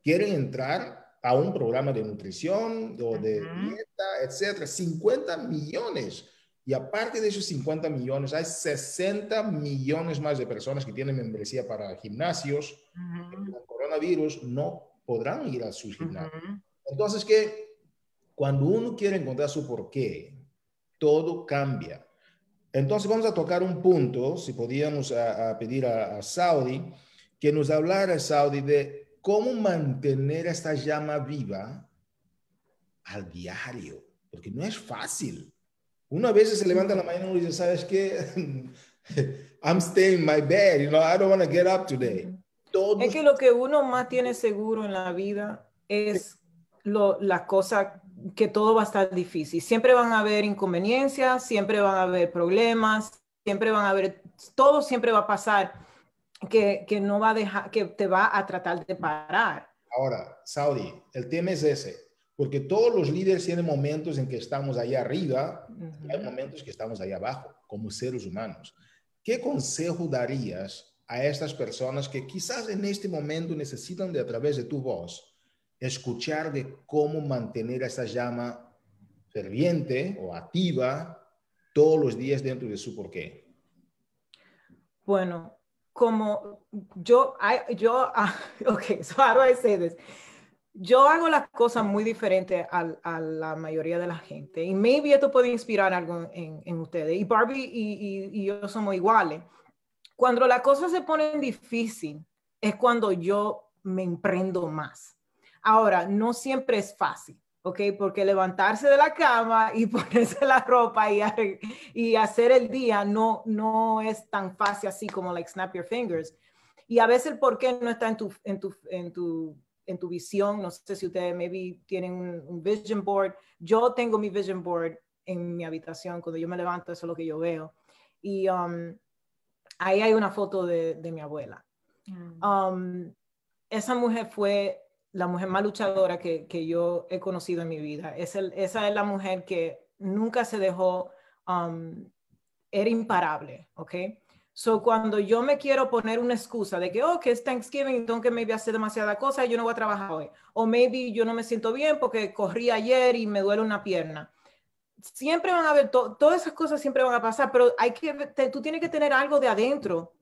quieren entrar a un programa de nutrición o de dieta, etcétera. 50 millones. Y aparte de esos 50 millones, hay 60 millones más de personas que tienen membresía para gimnasios. Con el coronavirus no podrán ir a sus gimnasios. Entonces, que cuando uno quiere encontrar su porqué, todo cambia. Entonces vamos a tocar un punto, si podíamos a, pedir a, Saudi, que nos hablara, Saudi, de cómo mantener esta llama viva al diario, porque no es fácil. Uno a veces se levanta en la mañana y dice, ¿sabes qué? (laughs) I'm staying in my bed, you know, I don't want to get up today. Es que lo que uno más tiene seguro en la vida es lo, la cosa que todo va a estar difícil. Siempre van a haber inconveniencias, siempre van a haber problemas, siempre van a haber, todo siempre va a pasar que, que no va a dejar, que te va a tratar de parar. Ahora, Saudi, el tema es ese. Porque todos los líderes tienen momentos en que estamos allá arriba y hay momentos que estamos allá abajo, como seres humanos. ¿Qué consejo darías a estas personas que quizás en este momento necesitan de a través de tu voz escuchar de cómo mantener esa llama ferviente o activa todos los días dentro de su porqué? Bueno, como yo, yo, (laughs) ah, ok, so how do I say this? Yo hago las cosas muy diferentes a, la mayoría de la gente y maybe esto puede inspirar algo en, ustedes. Y Barbie y, y, yo somos iguales. Cuando las cosas se ponen difícil es cuando yo me emprendo más. Ahora, no siempre es fácil. ¿ok? Porque levantarse de la cama y (laughs) ponerse la ropa y, y hacer el día no, no es tan fácil así como like snap your fingers. Y a veces el por qué no está en tu, en tu, en tu, en tu visión. No sé si ustedes maybe tienen un, vision board. Yo tengo mi vision board en mi habitación. Cuando yo me levanto, eso es lo que yo veo. Y um, ahí hay una foto de, de mi abuela. Mm. Um, esa mujer fue la mujer más luchadora que, que yo he conocido en mi vida. Es el, esa es la mujer que nunca se dejó, um, era imparable, ¿ok? So, cuando yo me quiero poner una excusa de que, oh, que es Thanksgiving, tengo que maybe hacer demasiada cosa y yo no voy a trabajar hoy. O maybe yo no me siento bien porque corrí ayer y me duele una pierna. Siempre van a haber, todas esas cosas siempre van a pasar, pero hay que, tú tienes que tener algo de adentro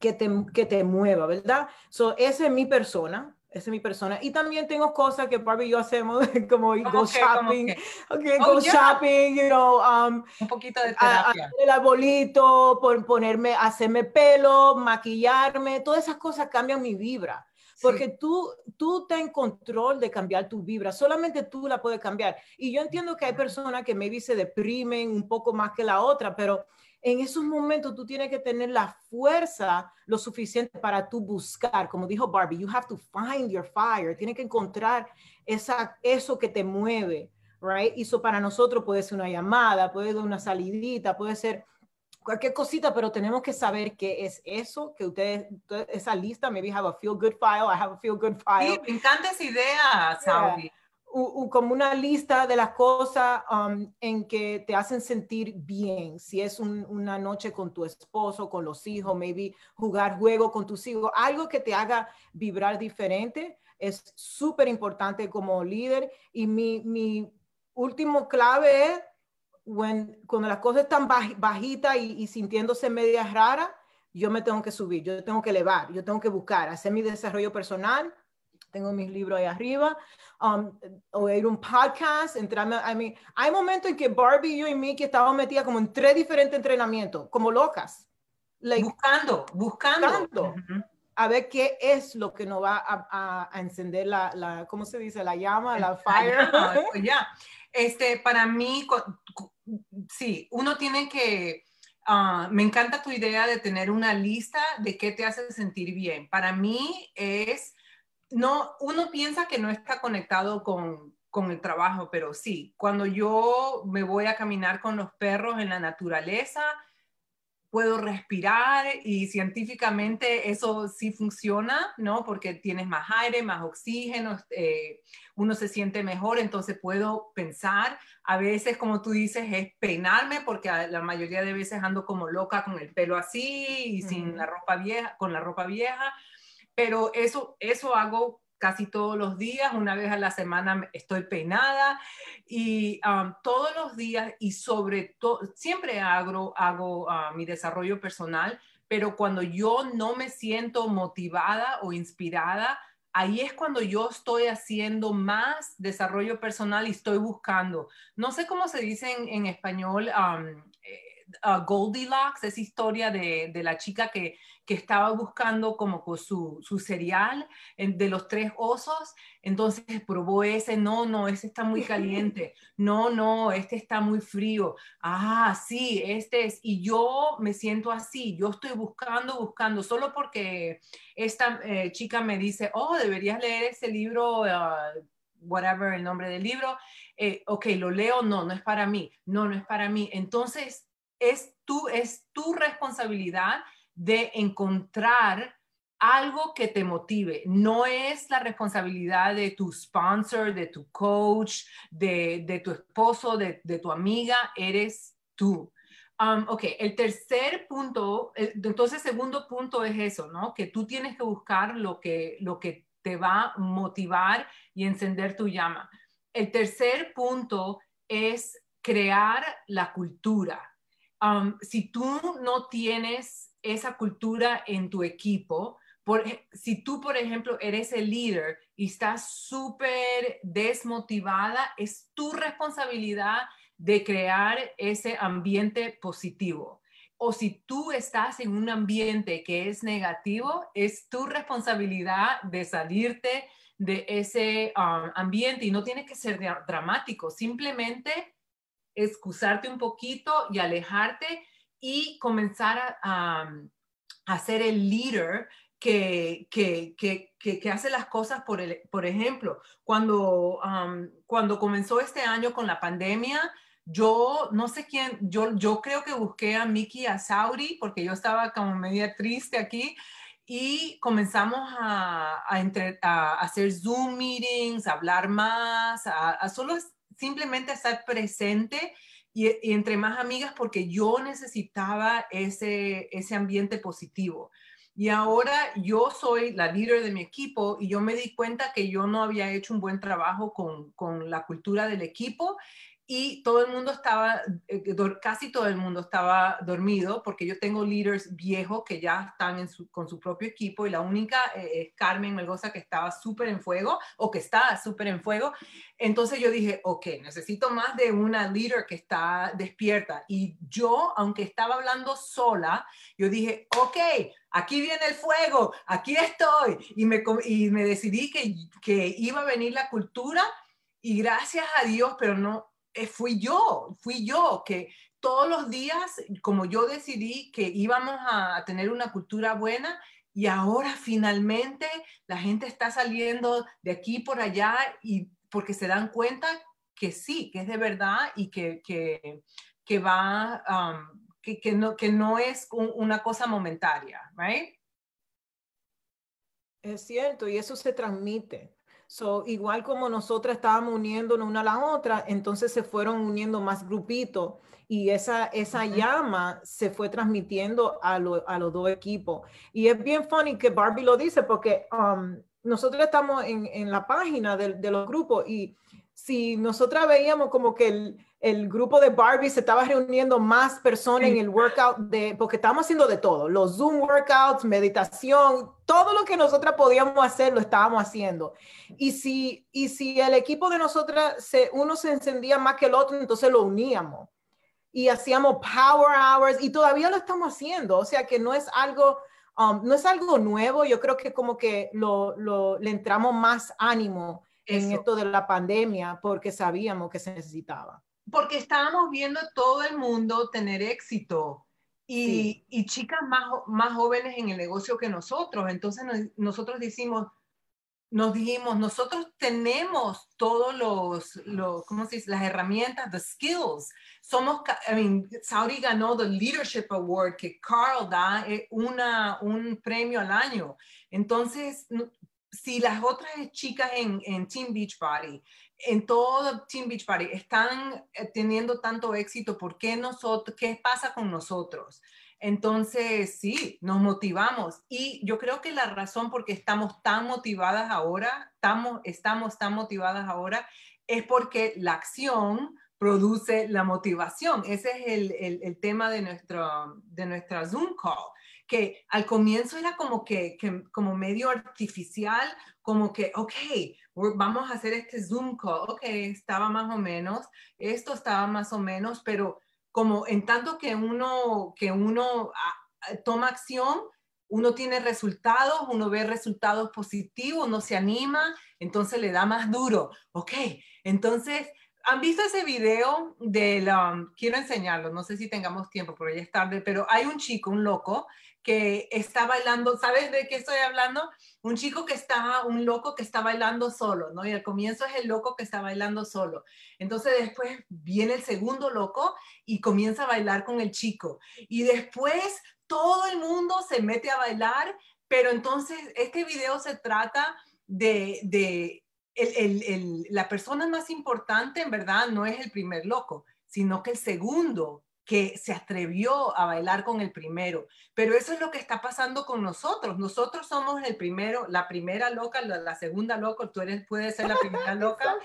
que te, que te mueva, ¿verdad? So, esa es mi persona, esa es mi persona. Y también tengo cosas que Barbie y yo hacemos, (laughs) como go shopping, okay, oh, go shopping, you know, um, un poquito de terapia. el arbolito, por ponerme, hacerme pelo, maquillarme, todas esas cosas cambian mi vibra. Porque tú, tú estás en control de cambiar tu vibra, solamente tú la puedes cambiar. Y yo entiendo que hay personas que maybe se deprimen un poco más que la otra, pero en esos momentos tú tienes que tener la fuerza lo suficiente para tú buscar, como dijo Barbie, you have to find your fire, tienes que encontrar esa, eso que te mueve, right? Y eso para nosotros puede ser una llamada, puede ser una salidita, puede ser cualquier cosita, pero tenemos que saber qué es eso, que ustedes, esa lista, maybe have a feel good file, I have a feel good file. Sí, me encanta esa idea, Saudi como una lista de las cosas um, en que te hacen sentir bien. Si es una noche con tu esposo, con los hijos, maybe jugar juego con tus hijos, algo que te haga vibrar diferente es súper importante como líder. Y mi, mi último clave es cuando las cosas están bajitas y, y sintiéndose medias raras, yo me tengo que subir, yo tengo que elevar, yo tengo que buscar, hacer mi desarrollo personal tengo mis libros ahí arriba, um, oír un podcast, entrarme, I mean, hay momentos en que Barbie, yo y Mickey estábamos metidas como en tres diferentes entrenamientos, como locas. buscando, buscando. A ver qué es lo que nos va a, a, encender la, la, ¿cómo se dice? La llama, la fire. Pues (laughs) ya, este, para mí, sí, uno tiene que, uh, me encanta tu idea de tener una lista de qué te hace sentir bien. Para mí es no, uno piensa que no está conectado con, el trabajo, pero sí, cuando yo me voy a caminar con los perros en la naturaleza, puedo respirar y científicamente eso sí funciona, ¿no? Porque tienes más aire, más oxígeno, eh, uno se siente mejor, entonces puedo pensar. A veces, como tú dices, es peinarme porque la mayoría de veces ando como loca con el pelo así y sin la ropa vieja, con la ropa vieja pero eso, eso hago casi todos los días, una vez a la semana estoy peinada y um, todos los días y sobre todo, siempre hago, hago uh, mi desarrollo personal, pero cuando yo no me siento motivada o inspirada, ahí es cuando yo estoy haciendo más desarrollo personal y estoy buscando. No sé cómo se dice en, español, um, uh, Goldilocks, esa historia de, de la chica que, que, estaba buscando como su, su cereal de los tres osos, entonces probó ese, no, no, ese está muy (laughs) caliente, no, no, este está muy frío, ah, sí, este es, y yo me siento así, yo estoy buscando, buscando, solo porque esta eh, chica me dice, oh, deberías leer ese libro. Uh, whatever el nombre del libro, eh, ok, lo leo, no, no es para mí, no, no es para mí. Entonces, es tu, es tu responsabilidad de encontrar algo que te motive. No es la responsabilidad de tu sponsor, de tu coach, de, tu esposo, de, tu amiga, eres tú. Um, ok, el tercer punto, entonces segundo punto es eso, ¿no? Que tú tienes que buscar lo que, lo que te va a motivar y encender tu llama. El tercer punto es crear la cultura. Si tú no tienes esa cultura en tu equipo, si tú, por ejemplo, eres el líder y estás súper desmotivada, es tu responsabilidad de crear ese ambiente positivo. O si tú estás en un ambiente que es negativo, es tu responsabilidad de salirte de ese ambiente y no tiene que ser dramático, simplemente excusarte un poquito y alejarte y comenzar a, ser el líder que, que, que, que, hace las cosas, por, el, por ejemplo, cuando, cuando comenzó este año con la pandemia, yo no sé quién, yo, yo creo que busqué a Miki a Sauri porque yo estaba como media triste aquí y comenzamos a hacer Zoom meetings, a hablar más, a, a solo simplemente estar presente y, entre más amigas porque yo necesitaba ese, ese ambiente positivo. Y ahora yo soy la líder de mi equipo y yo me di cuenta que yo no había hecho un buen trabajo con, con la cultura del equipo y todo el mundo estaba, eh, casi todo el mundo estaba dormido porque yo tengo líderes viejos que ya están con su propio equipo y la única eh, es Carmen Melgoza que estaba súper en fuego o que está súper en fuego. Entonces yo dije, ok, necesito más de una líder que está despierta. Y yo, aunque estaba hablando sola, yo dije, ok, aquí viene el fuego, aquí estoy. Y me, y me decidí que, que iba a venir la cultura y gracias a Dios, pero no, fui yo, fui yo que todos los días, como yo decidí que íbamos a tener una cultura buena, y ahora finalmente la gente está saliendo de aquí por allá y porque se dan cuenta que sí, que es de verdad y que, que, que va, um, que, que, no, que no es una cosa momentaria, ¿right? Es cierto, y eso se transmite. So, igual como nosotras estábamos uniéndonos una a la otra, entonces se fueron uniendo más grupitos y esa, esa llama se fue transmitiendo a, a, los dos equipos. Y es bien funny que Barbie lo dice porque um, nosotros estamos en, en la página de, de, los grupos y si nosotras veíamos como que el, el grupo de Barbie se estaba reuniendo más personas en el workout de, porque estábamos haciendo de todo, los Zoom workouts, meditación, todo lo que nosotras podíamos hacer lo estábamos haciendo. Y si, y si el equipo de nosotras, se, uno se encendía más que el otro, entonces lo uníamos y hacíamos power hours y todavía lo estamos haciendo. O sea que no es algo, um, no es algo nuevo, yo creo que como que lo, lo, le entramos más ánimo en esto de la pandemia porque sabíamos que se necesitaba porque estábamos viendo todo el mundo tener éxito y, y chicas más, más jóvenes en el negocio que nosotros. Entonces nosotros decimos, nos dijimos, nosotros tenemos todos los, los ¿cómo se dice? Las herramientas, the skills. Somos, I mean, Saudi ganó the Leadership Award que Carl da eh, una, un premio al año. Entonces, si las otras chicas en, en Team Beachbody en todo Team Beach Party están eh, teniendo tanto éxito, ¿por qué nosotros, qué pasa con nosotros? Entonces, sí, nos motivamos y yo creo que la razón por qué estamos tan motivadas ahora, estamos, estamos tan motivadas ahora, es porque la acción produce la motivación. Ese es el, el, el tema de, nuestro, de nuestra Zoom call que al comienzo era como que, como medio artificial, como que, ok, vamos a hacer este Zoom call, ok, estaba más o menos, esto estaba más o menos, pero como en tanto que uno, que uno ah, toma acción, uno tiene resultados, uno ve resultados positivos, uno se anima, entonces le da más duro. Ok, entonces, ¿han visto ese video del, um, quiero enseñarlo, no sé si tengamos tiempo, pero ya es tarde, pero hay un chico, un loco, que está bailando, ¿sabes de qué estoy hablando? Un chico que está, un loco que está bailando solo, ¿no? Y al comienzo es el loco que está bailando solo. Entonces después viene el segundo loco y comienza a bailar con el chico. Y después todo el mundo se mete a bailar Pero entonces, este video se trata de, de el, el, la persona más importante, en verdad, no es el primer loco, sino que el segundo que se atrevió a bailar con el primero. Pero eso es lo que está pasando con nosotros. Nosotros somos el primero, la primera loca, la, segunda loca. Tú eres, puedes ser la (laughs) primera loca.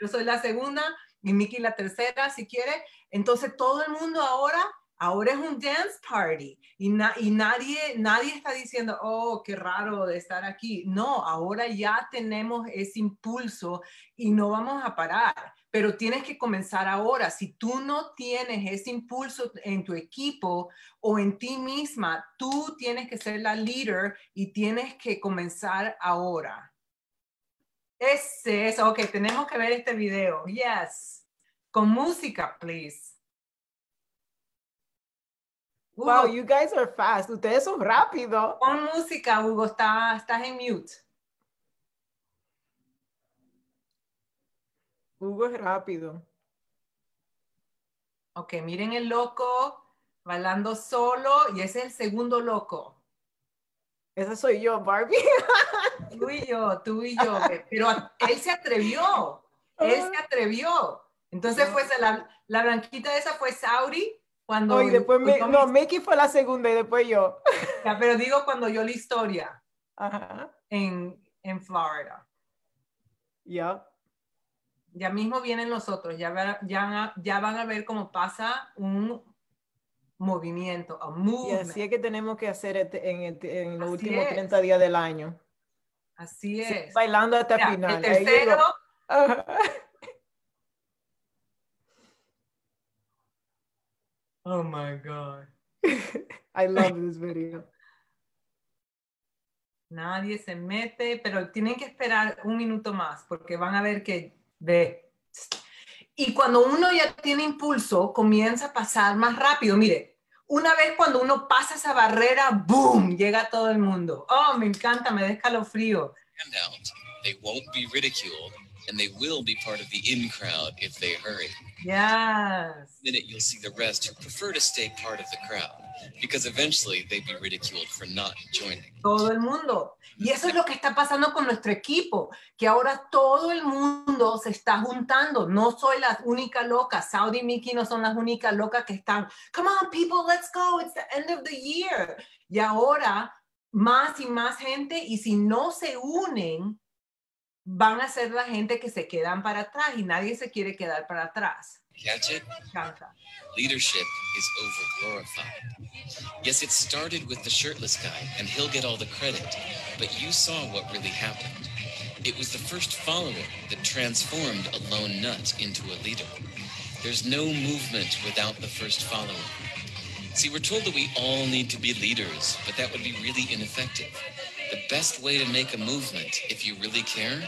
Yo soy la segunda y Miki la tercera, si quiere. Entonces todo el mundo ahora ahora es un dance party y, y, nadie, nadie está diciendo, oh, qué raro de estar aquí. No, ahora ya tenemos ese impulso y no vamos a parar, pero tienes que comenzar ahora. Si tú no tienes ese impulso en tu equipo o en ti misma, tú tienes que ser la líder y tienes que comenzar ahora. Ese es, ok, tenemos que ver este video. Yes. Con música, please. Wow, you guys are fast. Ustedes son rápidos. Con música, Hugo, está, estás en mute. Hugo es rápido. Ok, miren el loco bailando solo y ese es el segundo loco. Ese soy yo, Barbie. (laughs) Tú y yo, tú y yo. Pero él se atrevió. Él se atrevió. Entonces, pues la, la blanquita esa fue Sauri cuando, y después, no, Mickey fue la segunda y después yo. Ya, pero digo cuando yo la historia En, en Florida. Ya. Ya mismo vienen los otros, ya, ya, ya van a ver cómo pasa un movimiento, a Y así es que tenemos que hacer este, en, en los últimos 30 días del año. Así es. bailando hasta el final. El tercero, (laughs) Oh my God. (laughs) I love this video. Nadie se mete, pero tienen que esperar un minuto más porque van a ver que ve. Y cuando uno ya tiene impulso, comienza a pasar más rápido. Mire, una vez cuando uno pasa esa barrera, ¡boom! Llega todo el mundo. Oh, me encanta, me da escalofrío. Ridiculed and they will be part of the in crowd if they hurry. Yes. The minute you'll see the rest who prefer to stay part of the crowd because eventually they'd be ridiculed for not joining. Todo el mundo. Y eso es lo que está pasando con nuestro equipo, que ahora todo el mundo se está juntando. No soy la única loca. Saudi y Mickey no son las únicas locas que están. Come on, people, let's go. It's the end of the year. Y ahora más y más gente, y si no se unen, van a ser la gente que se quedan para atrás y nadie se quiere quedar para atrás. Catch it? Leadership is overglorified. Yes, it started with the shirtless guy, and he'll get all the credit. But you saw what really happened. It was the first follower that transformed a lone nut into a leader. There's no movement without the first follower. See, we're told that we all need to be leaders, but that would be really ineffective. The best way to make a movement, if you really care,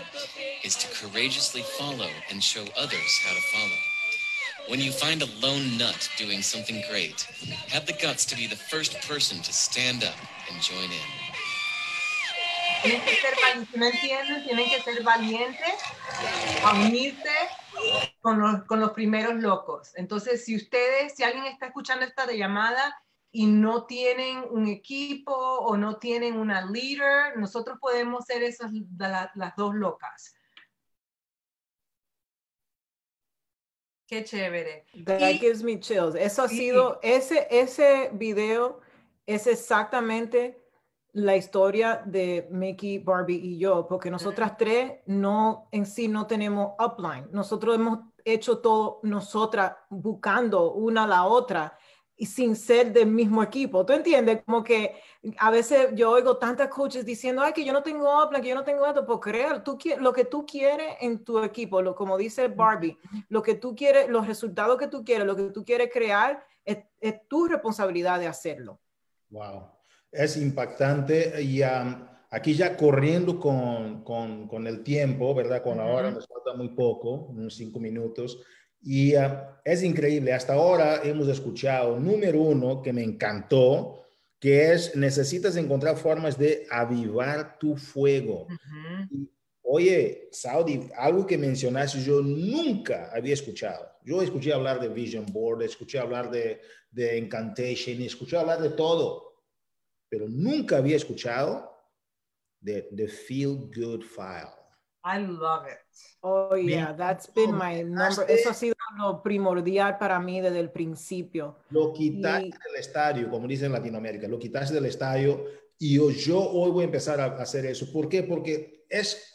is to courageously follow and show others how to follow. When you find a lone nut doing something great, have the guts to be the first person to stand up and join in. Tienen que ser valientes. Tienen que ser valientes a unirse con los, con los primeros locos. Entonces, si ustedes, si alguien está escuchando esta llamada y no tienen un equipo o no tienen una líder, nosotros podemos ser esas las dos locas. Qué chévere. That gives me chills. Eso ha sido, ese, ese video es exactamente la historia de Mickey, Barbie y yo, porque nosotras tres no en sí no tenemos upline. Nosotros hemos hecho todo nosotras buscando una a la otra y sin ser del mismo equipo. ¿Tú entiendes? Como que a veces yo oigo tantas coaches diciendo, ay, que yo no tengo upline, que yo no tengo esto, por creer, tú, lo que tú quieres en tu equipo, lo, como dice Barbie, lo que tú quieres, los resultados que tú quieres, lo que tú quieres crear, es, es tu responsabilidad de hacerlo. Wow, es impactante y aquí ya corriendo con, con, con, el tiempo, ¿verdad? Con ahora nos falta muy poco, unos cinco minutos. Y ah, es increíble, hasta ahora hemos escuchado, número uno, que me encantó, que es necesitas encontrar formas de avivar tu fuego. oye, Saudi, algo que mencionaste yo nunca había escuchado. Yo escuché hablar de Vision Board, escuché hablar de, de Incantation, escuché hablar de todo, pero nunca había escuchado the, the Feel Good File. I love it. Oh, yeah, that's been my number. Eso ha sido lo primordial para mí desde el principio. Lo quitaste Y- del estadio, como dicen en Latinoamérica, lo quitaste del estadio y yo, yo hoy voy a empezar a hacer eso. ¿Por qué? Porque es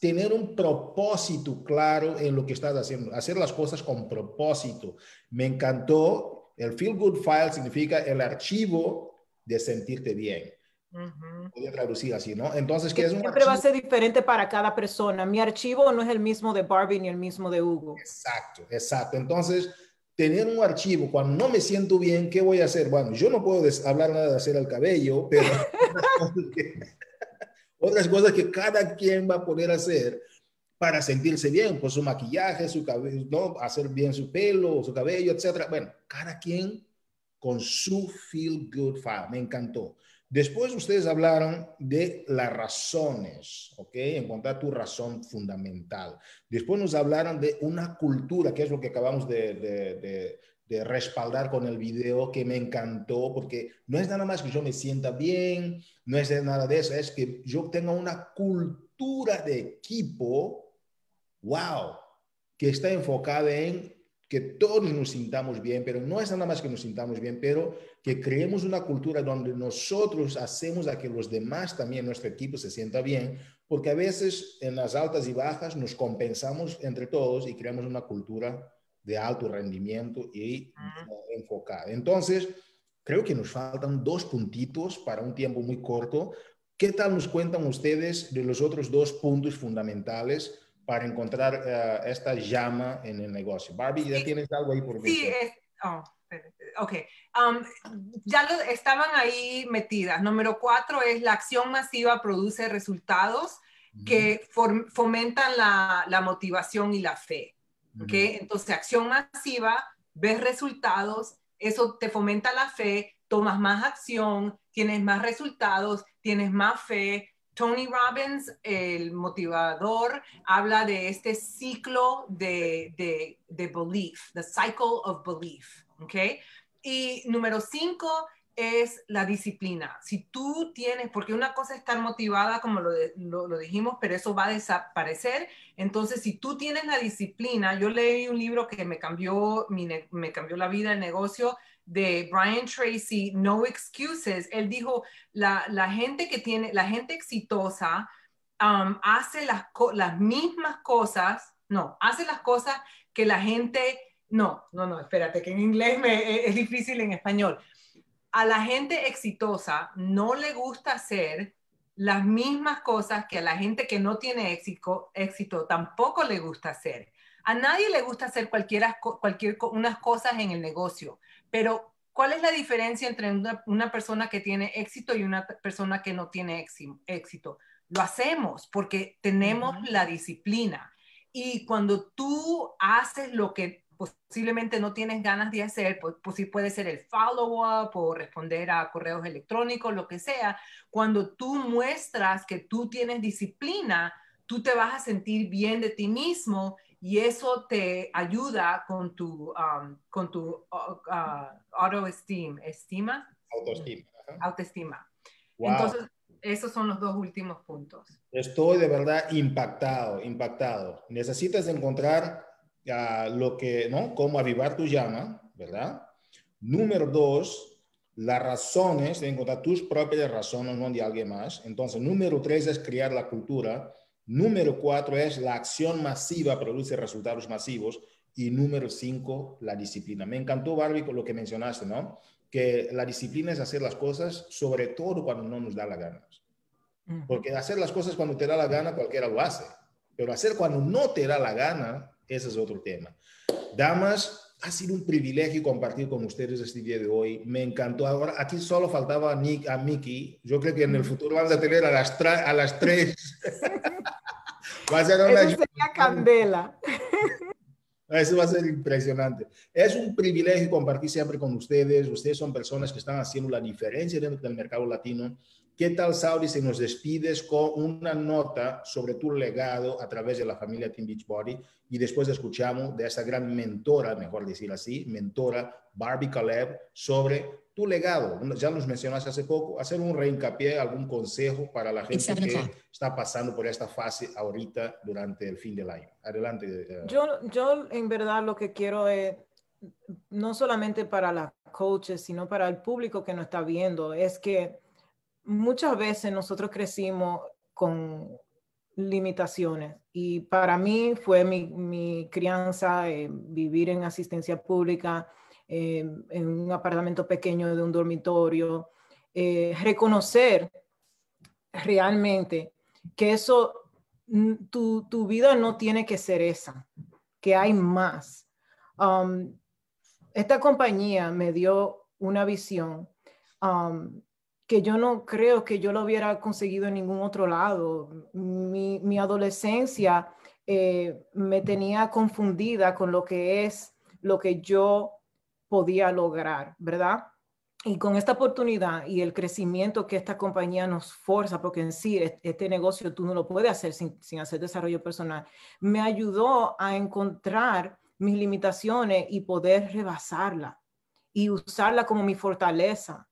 tener un propósito claro en lo que estás haciendo, hacer las cosas con propósito. Me encantó, el Feel Good File significa el archivo de sentirte bien. Ujú. Voy a traducir así, ¿no? Entonces, ¿qué es un Siempre va a archivo? ser diferente para cada persona. Mi archivo no es el mismo de Barbie ni el mismo de Hugo. Exacto, exacto. Entonces, tener un archivo, cuando no me siento bien, ¿qué voy a hacer? Bueno, yo no puedo hablar nada de hacer el cabello, pero (laughs) (laughs) otras cosas que- cada quien va a poder hacer para sentirse bien, pues su maquillaje, su cabello, ¿no? hacer bien su pelo, su cabello, etcétera. Bueno, cada quien con su feel good file. Me encantó. Después ustedes hablaron de las razones, ¿ok? Encontrar tu razón fundamental. Después nos hablaron de una cultura, que es lo que acabamos de, respaldar con el video, que me encantó, porque no es nada más que yo me sienta bien, no es nada de eso, es que yo tenga una cultura de equipo, wow, que está enfocada en que todos nos sintamos bien, pero no es nada más que nos sintamos bien, pero que creemos una cultura donde nosotros hacemos a que los demás también, nuestro equipo, se sienta bien, porque a veces en las altas y bajas nos compensamos entre todos y creamos una cultura de alto rendimiento y enfocada. Entonces, creo que nos faltan dos puntitos para un tiempo muy corto. ¿Qué tal nos cuentan ustedes de los otros dos puntos fundamentales para encontrar eh, esta llama en el negocio? Barbie, ¿ya Sí. tienes algo ahí por Sí, mencionar? es, oh, ok. Um, ya lo, estaban ahí metidas. Número cuatro es la acción masiva produce resultados que for- fomentan la, la motivación y la fe. Ujú. ¿ok? Entonces, acción masiva, ves resultados, eso te fomenta la fe, tomas más acción, tienes más resultados, tienes más fe. Tony Robbins, el motivador, habla de este ciclo de, de, de belief, the cycle of belief, ¿ok? Y número cinco es la disciplina. Si tú tienes, porque una cosa es estar motivada, como lo, lo, dijimos, pero eso va a desaparecer. Entonces, si tú tienes la disciplina, yo leí un libro que me cambió, mi me cambió la vida, el negocio, de Brian Tracy, No Excuses. Él dijo, la, la gente que tiene, la gente exitosa um, hace las, las mismas cosas, no, hace las cosas que la gente, no, no, no, espérate, que en inglés me, es difícil en español a la gente exitosa no le gusta hacer las mismas cosas que a la gente que no tiene éxito, éxito tampoco le gusta hacer. A nadie le gusta hacer cualquiera, cualquier, unas cosas en el negocio, pero ¿cuál es la diferencia entre una, una persona que tiene éxito y una persona que no tiene éxi- éxito? Lo hacemos porque tenemos la disciplina. Y cuando tú haces lo que posiblemente no tienes ganas de hacer, pues, pues sí puede ser el follow-up o responder a correos electrónicos, lo que sea. Cuando tú muestras que tú tienes disciplina, tú te vas a sentir bien de ti mismo y eso te ayuda con tu, um, con tu uh, uh, autoestima, estima, Autoestima. autoestima. Wow. Entonces, esos son los dos últimos puntos. Estoy de verdad impactado, impactado. Necesitas encontrar ah, lo que, ¿no? Cómo avivar tu llama, ¿verdad? Número dos, las razones, de encontrar tus propias razones, no de alguien más. Entonces, número tres es crear la cultura. Número cuatro es la acción masiva produce resultados masivos. Y número cinco, la disciplina. Me encantó, Barbie, con lo que mencionaste, ¿no? Que la disciplina es hacer las cosas, sobre todo cuando no nos da la gana. Porque hacer las cosas cuando te da la gana, cualquiera lo hace. Pero hacer cuando no te da la gana, ese es otro tema. Damas, ha sido un privilegio compartir con ustedes este día de hoy. Me encantó. Ahora, aquí solo faltaba a, Nick, a Mickey. Yo creo que en el futuro vamos a tener a las, a las tres. (laughs) Va a ser una... Eso sería candela. (laughs) Eso va a ser impresionante. Es un privilegio compartir siempre con ustedes. Ustedes son personas que están haciendo la diferencia dentro del mercado latino. ¿Qué tal, Saudi, si nos despides con una nota sobre tu legado a través de la familia Team Beachbody y después escuchamos de esa gran mentora, mejor decir así, mentora Barbie Caleb, sobre tu legado. Ya nos mencionaste hace poco, hacer un reincapié, algún consejo para la gente que está pasando por esta fase ahorita durante el fin del año. Adelante. Eh. Yo, yo en verdad lo que quiero es, no solamente para las coaches, sino para el público que nos está viendo, es que muchas veces nosotros crecimos con limitaciones y para mí fue mi, mi crianza, eh, vivir en asistencia pública, eh, en un apartamento pequeño de un dormitorio, eh, reconocer realmente que eso, tu, tu, vida no tiene que ser esa, que hay más. Um, esta compañía me dio una visión um, que yo no creo que yo lo hubiera conseguido en ningún otro lado. Mi, mi adolescencia eh, me tenía confundida con lo que es lo que yo podía lograr, ¿verdad? Y con esta oportunidad y el crecimiento que esta compañía nos forza, porque en sí este negocio tú no lo puedes hacer sin, sin hacer desarrollo personal, me ayudó a encontrar mis limitaciones y poder rebasarla y usarla como mi fortaleza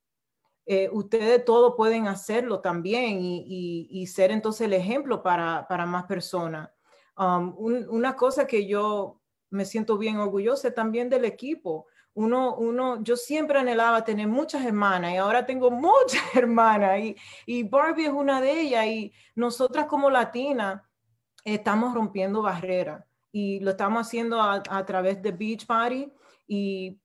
eh, ustedes todos pueden hacerlo también y, ser entonces el ejemplo para, más personas. Um, una cosa que yo me siento bien orgullosa también del equipo. Uno, uno, yo siempre anhelaba tener muchas hermanas y ahora tengo (laughs) muchas hermanas y, y Barbie es una de ellas y nosotras como latinas estamos rompiendo barreras y lo estamos haciendo a, a través de Beach Party y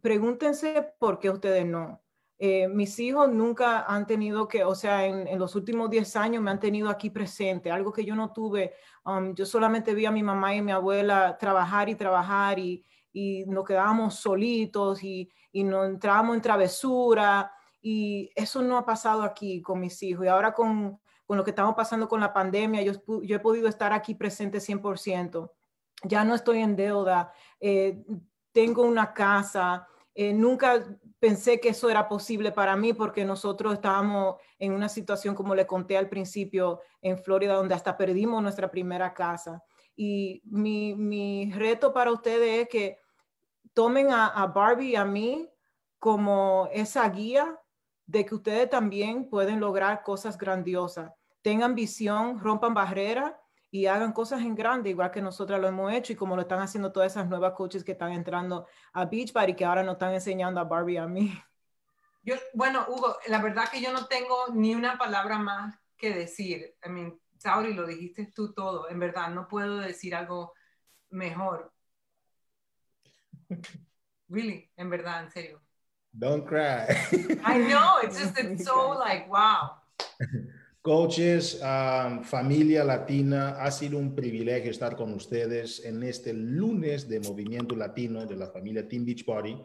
pregúntense por qué ustedes no. Eh, mis hijos nunca han tenido que, o sea, en, los últimos 10 años me han tenido aquí presente, algo que yo no tuve. Um, yo solamente vi a mi mamá y mi abuela trabajar y trabajar y, y nos quedábamos solitos y, y nos entrábamos en travesura y eso no ha pasado aquí con mis hijos. Y ahora con, con lo que estamos pasando con la pandemia, yo, he podido estar aquí presente 100%. Ya no estoy en deuda, eh, tengo una casa, eh, nunca pensé que eso era posible para mí porque nosotros estábamos en una situación, como le conté al principio, en Florida, donde hasta perdimos nuestra primera casa. Y mi, mi reto para ustedes es que tomen a, a Barbie y a mí como esa guía de que ustedes también pueden lograr cosas grandiosas. Tengan visión, rompan barreras y hagan cosas en grande, igual que nosotras lo hemos hecho y como lo están haciendo todas esas nuevas coaches que están entrando a Beach Party que ahora nos están enseñando a Barbie a mí. Yo, bueno, Hugo, la verdad que yo no tengo ni una palabra más que decir. I mean, Sauri, lo dijiste tú todo. En verdad, no puedo decir algo mejor. Really, en verdad, en serio. Don't cry. I know, it's just, it's so (laughs) like, wow. Coaches, familia latina, ha sido un privilegio estar con ustedes en este lunes de Movimiento Latino de la familia Team Beach Party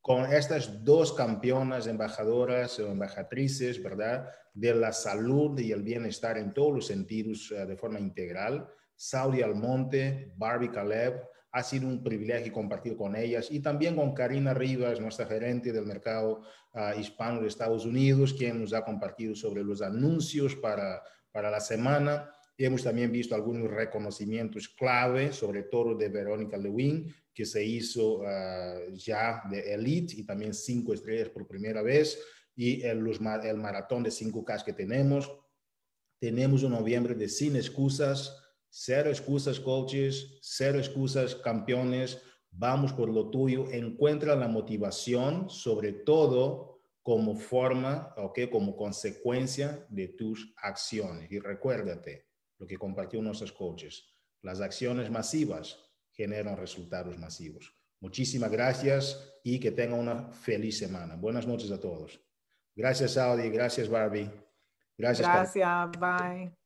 con estas dos campeonas, embajadoras o embajatrices, ¿verdad? De la salud y el bienestar en todos los sentidos eh, de forma integral. Saudi Almonte, Barbie Caleb, ha sido un privilegio compartir con ellas y también con Karina Rivas, nuestra gerente del mercado uh, hispano de Estados Unidos, quien nos ha compartido sobre los anuncios para, para la semana. Y hemos también visto algunos reconocimientos clave, sobre todo de Verónica Lewin, que se hizo uh, ya de Elite y también cinco estrellas por primera vez, y el, el maratón de 5K que tenemos. Tenemos un noviembre de sin excusas, Cero excusas, coaches, cero excusas, campeones. Vamos por lo tuyo. Encuentra la motivación, sobre todo como forma, ¿ok? Como consecuencia de tus acciones. Y recuérdate lo que compartió nuestros coaches. Las acciones masivas generan resultados masivos. Muchísimas gracias y que tenga una feliz semana. Buenas noches a todos. Gracias, Audi. Gracias, Barbie. Gracias. Gracias. Bye.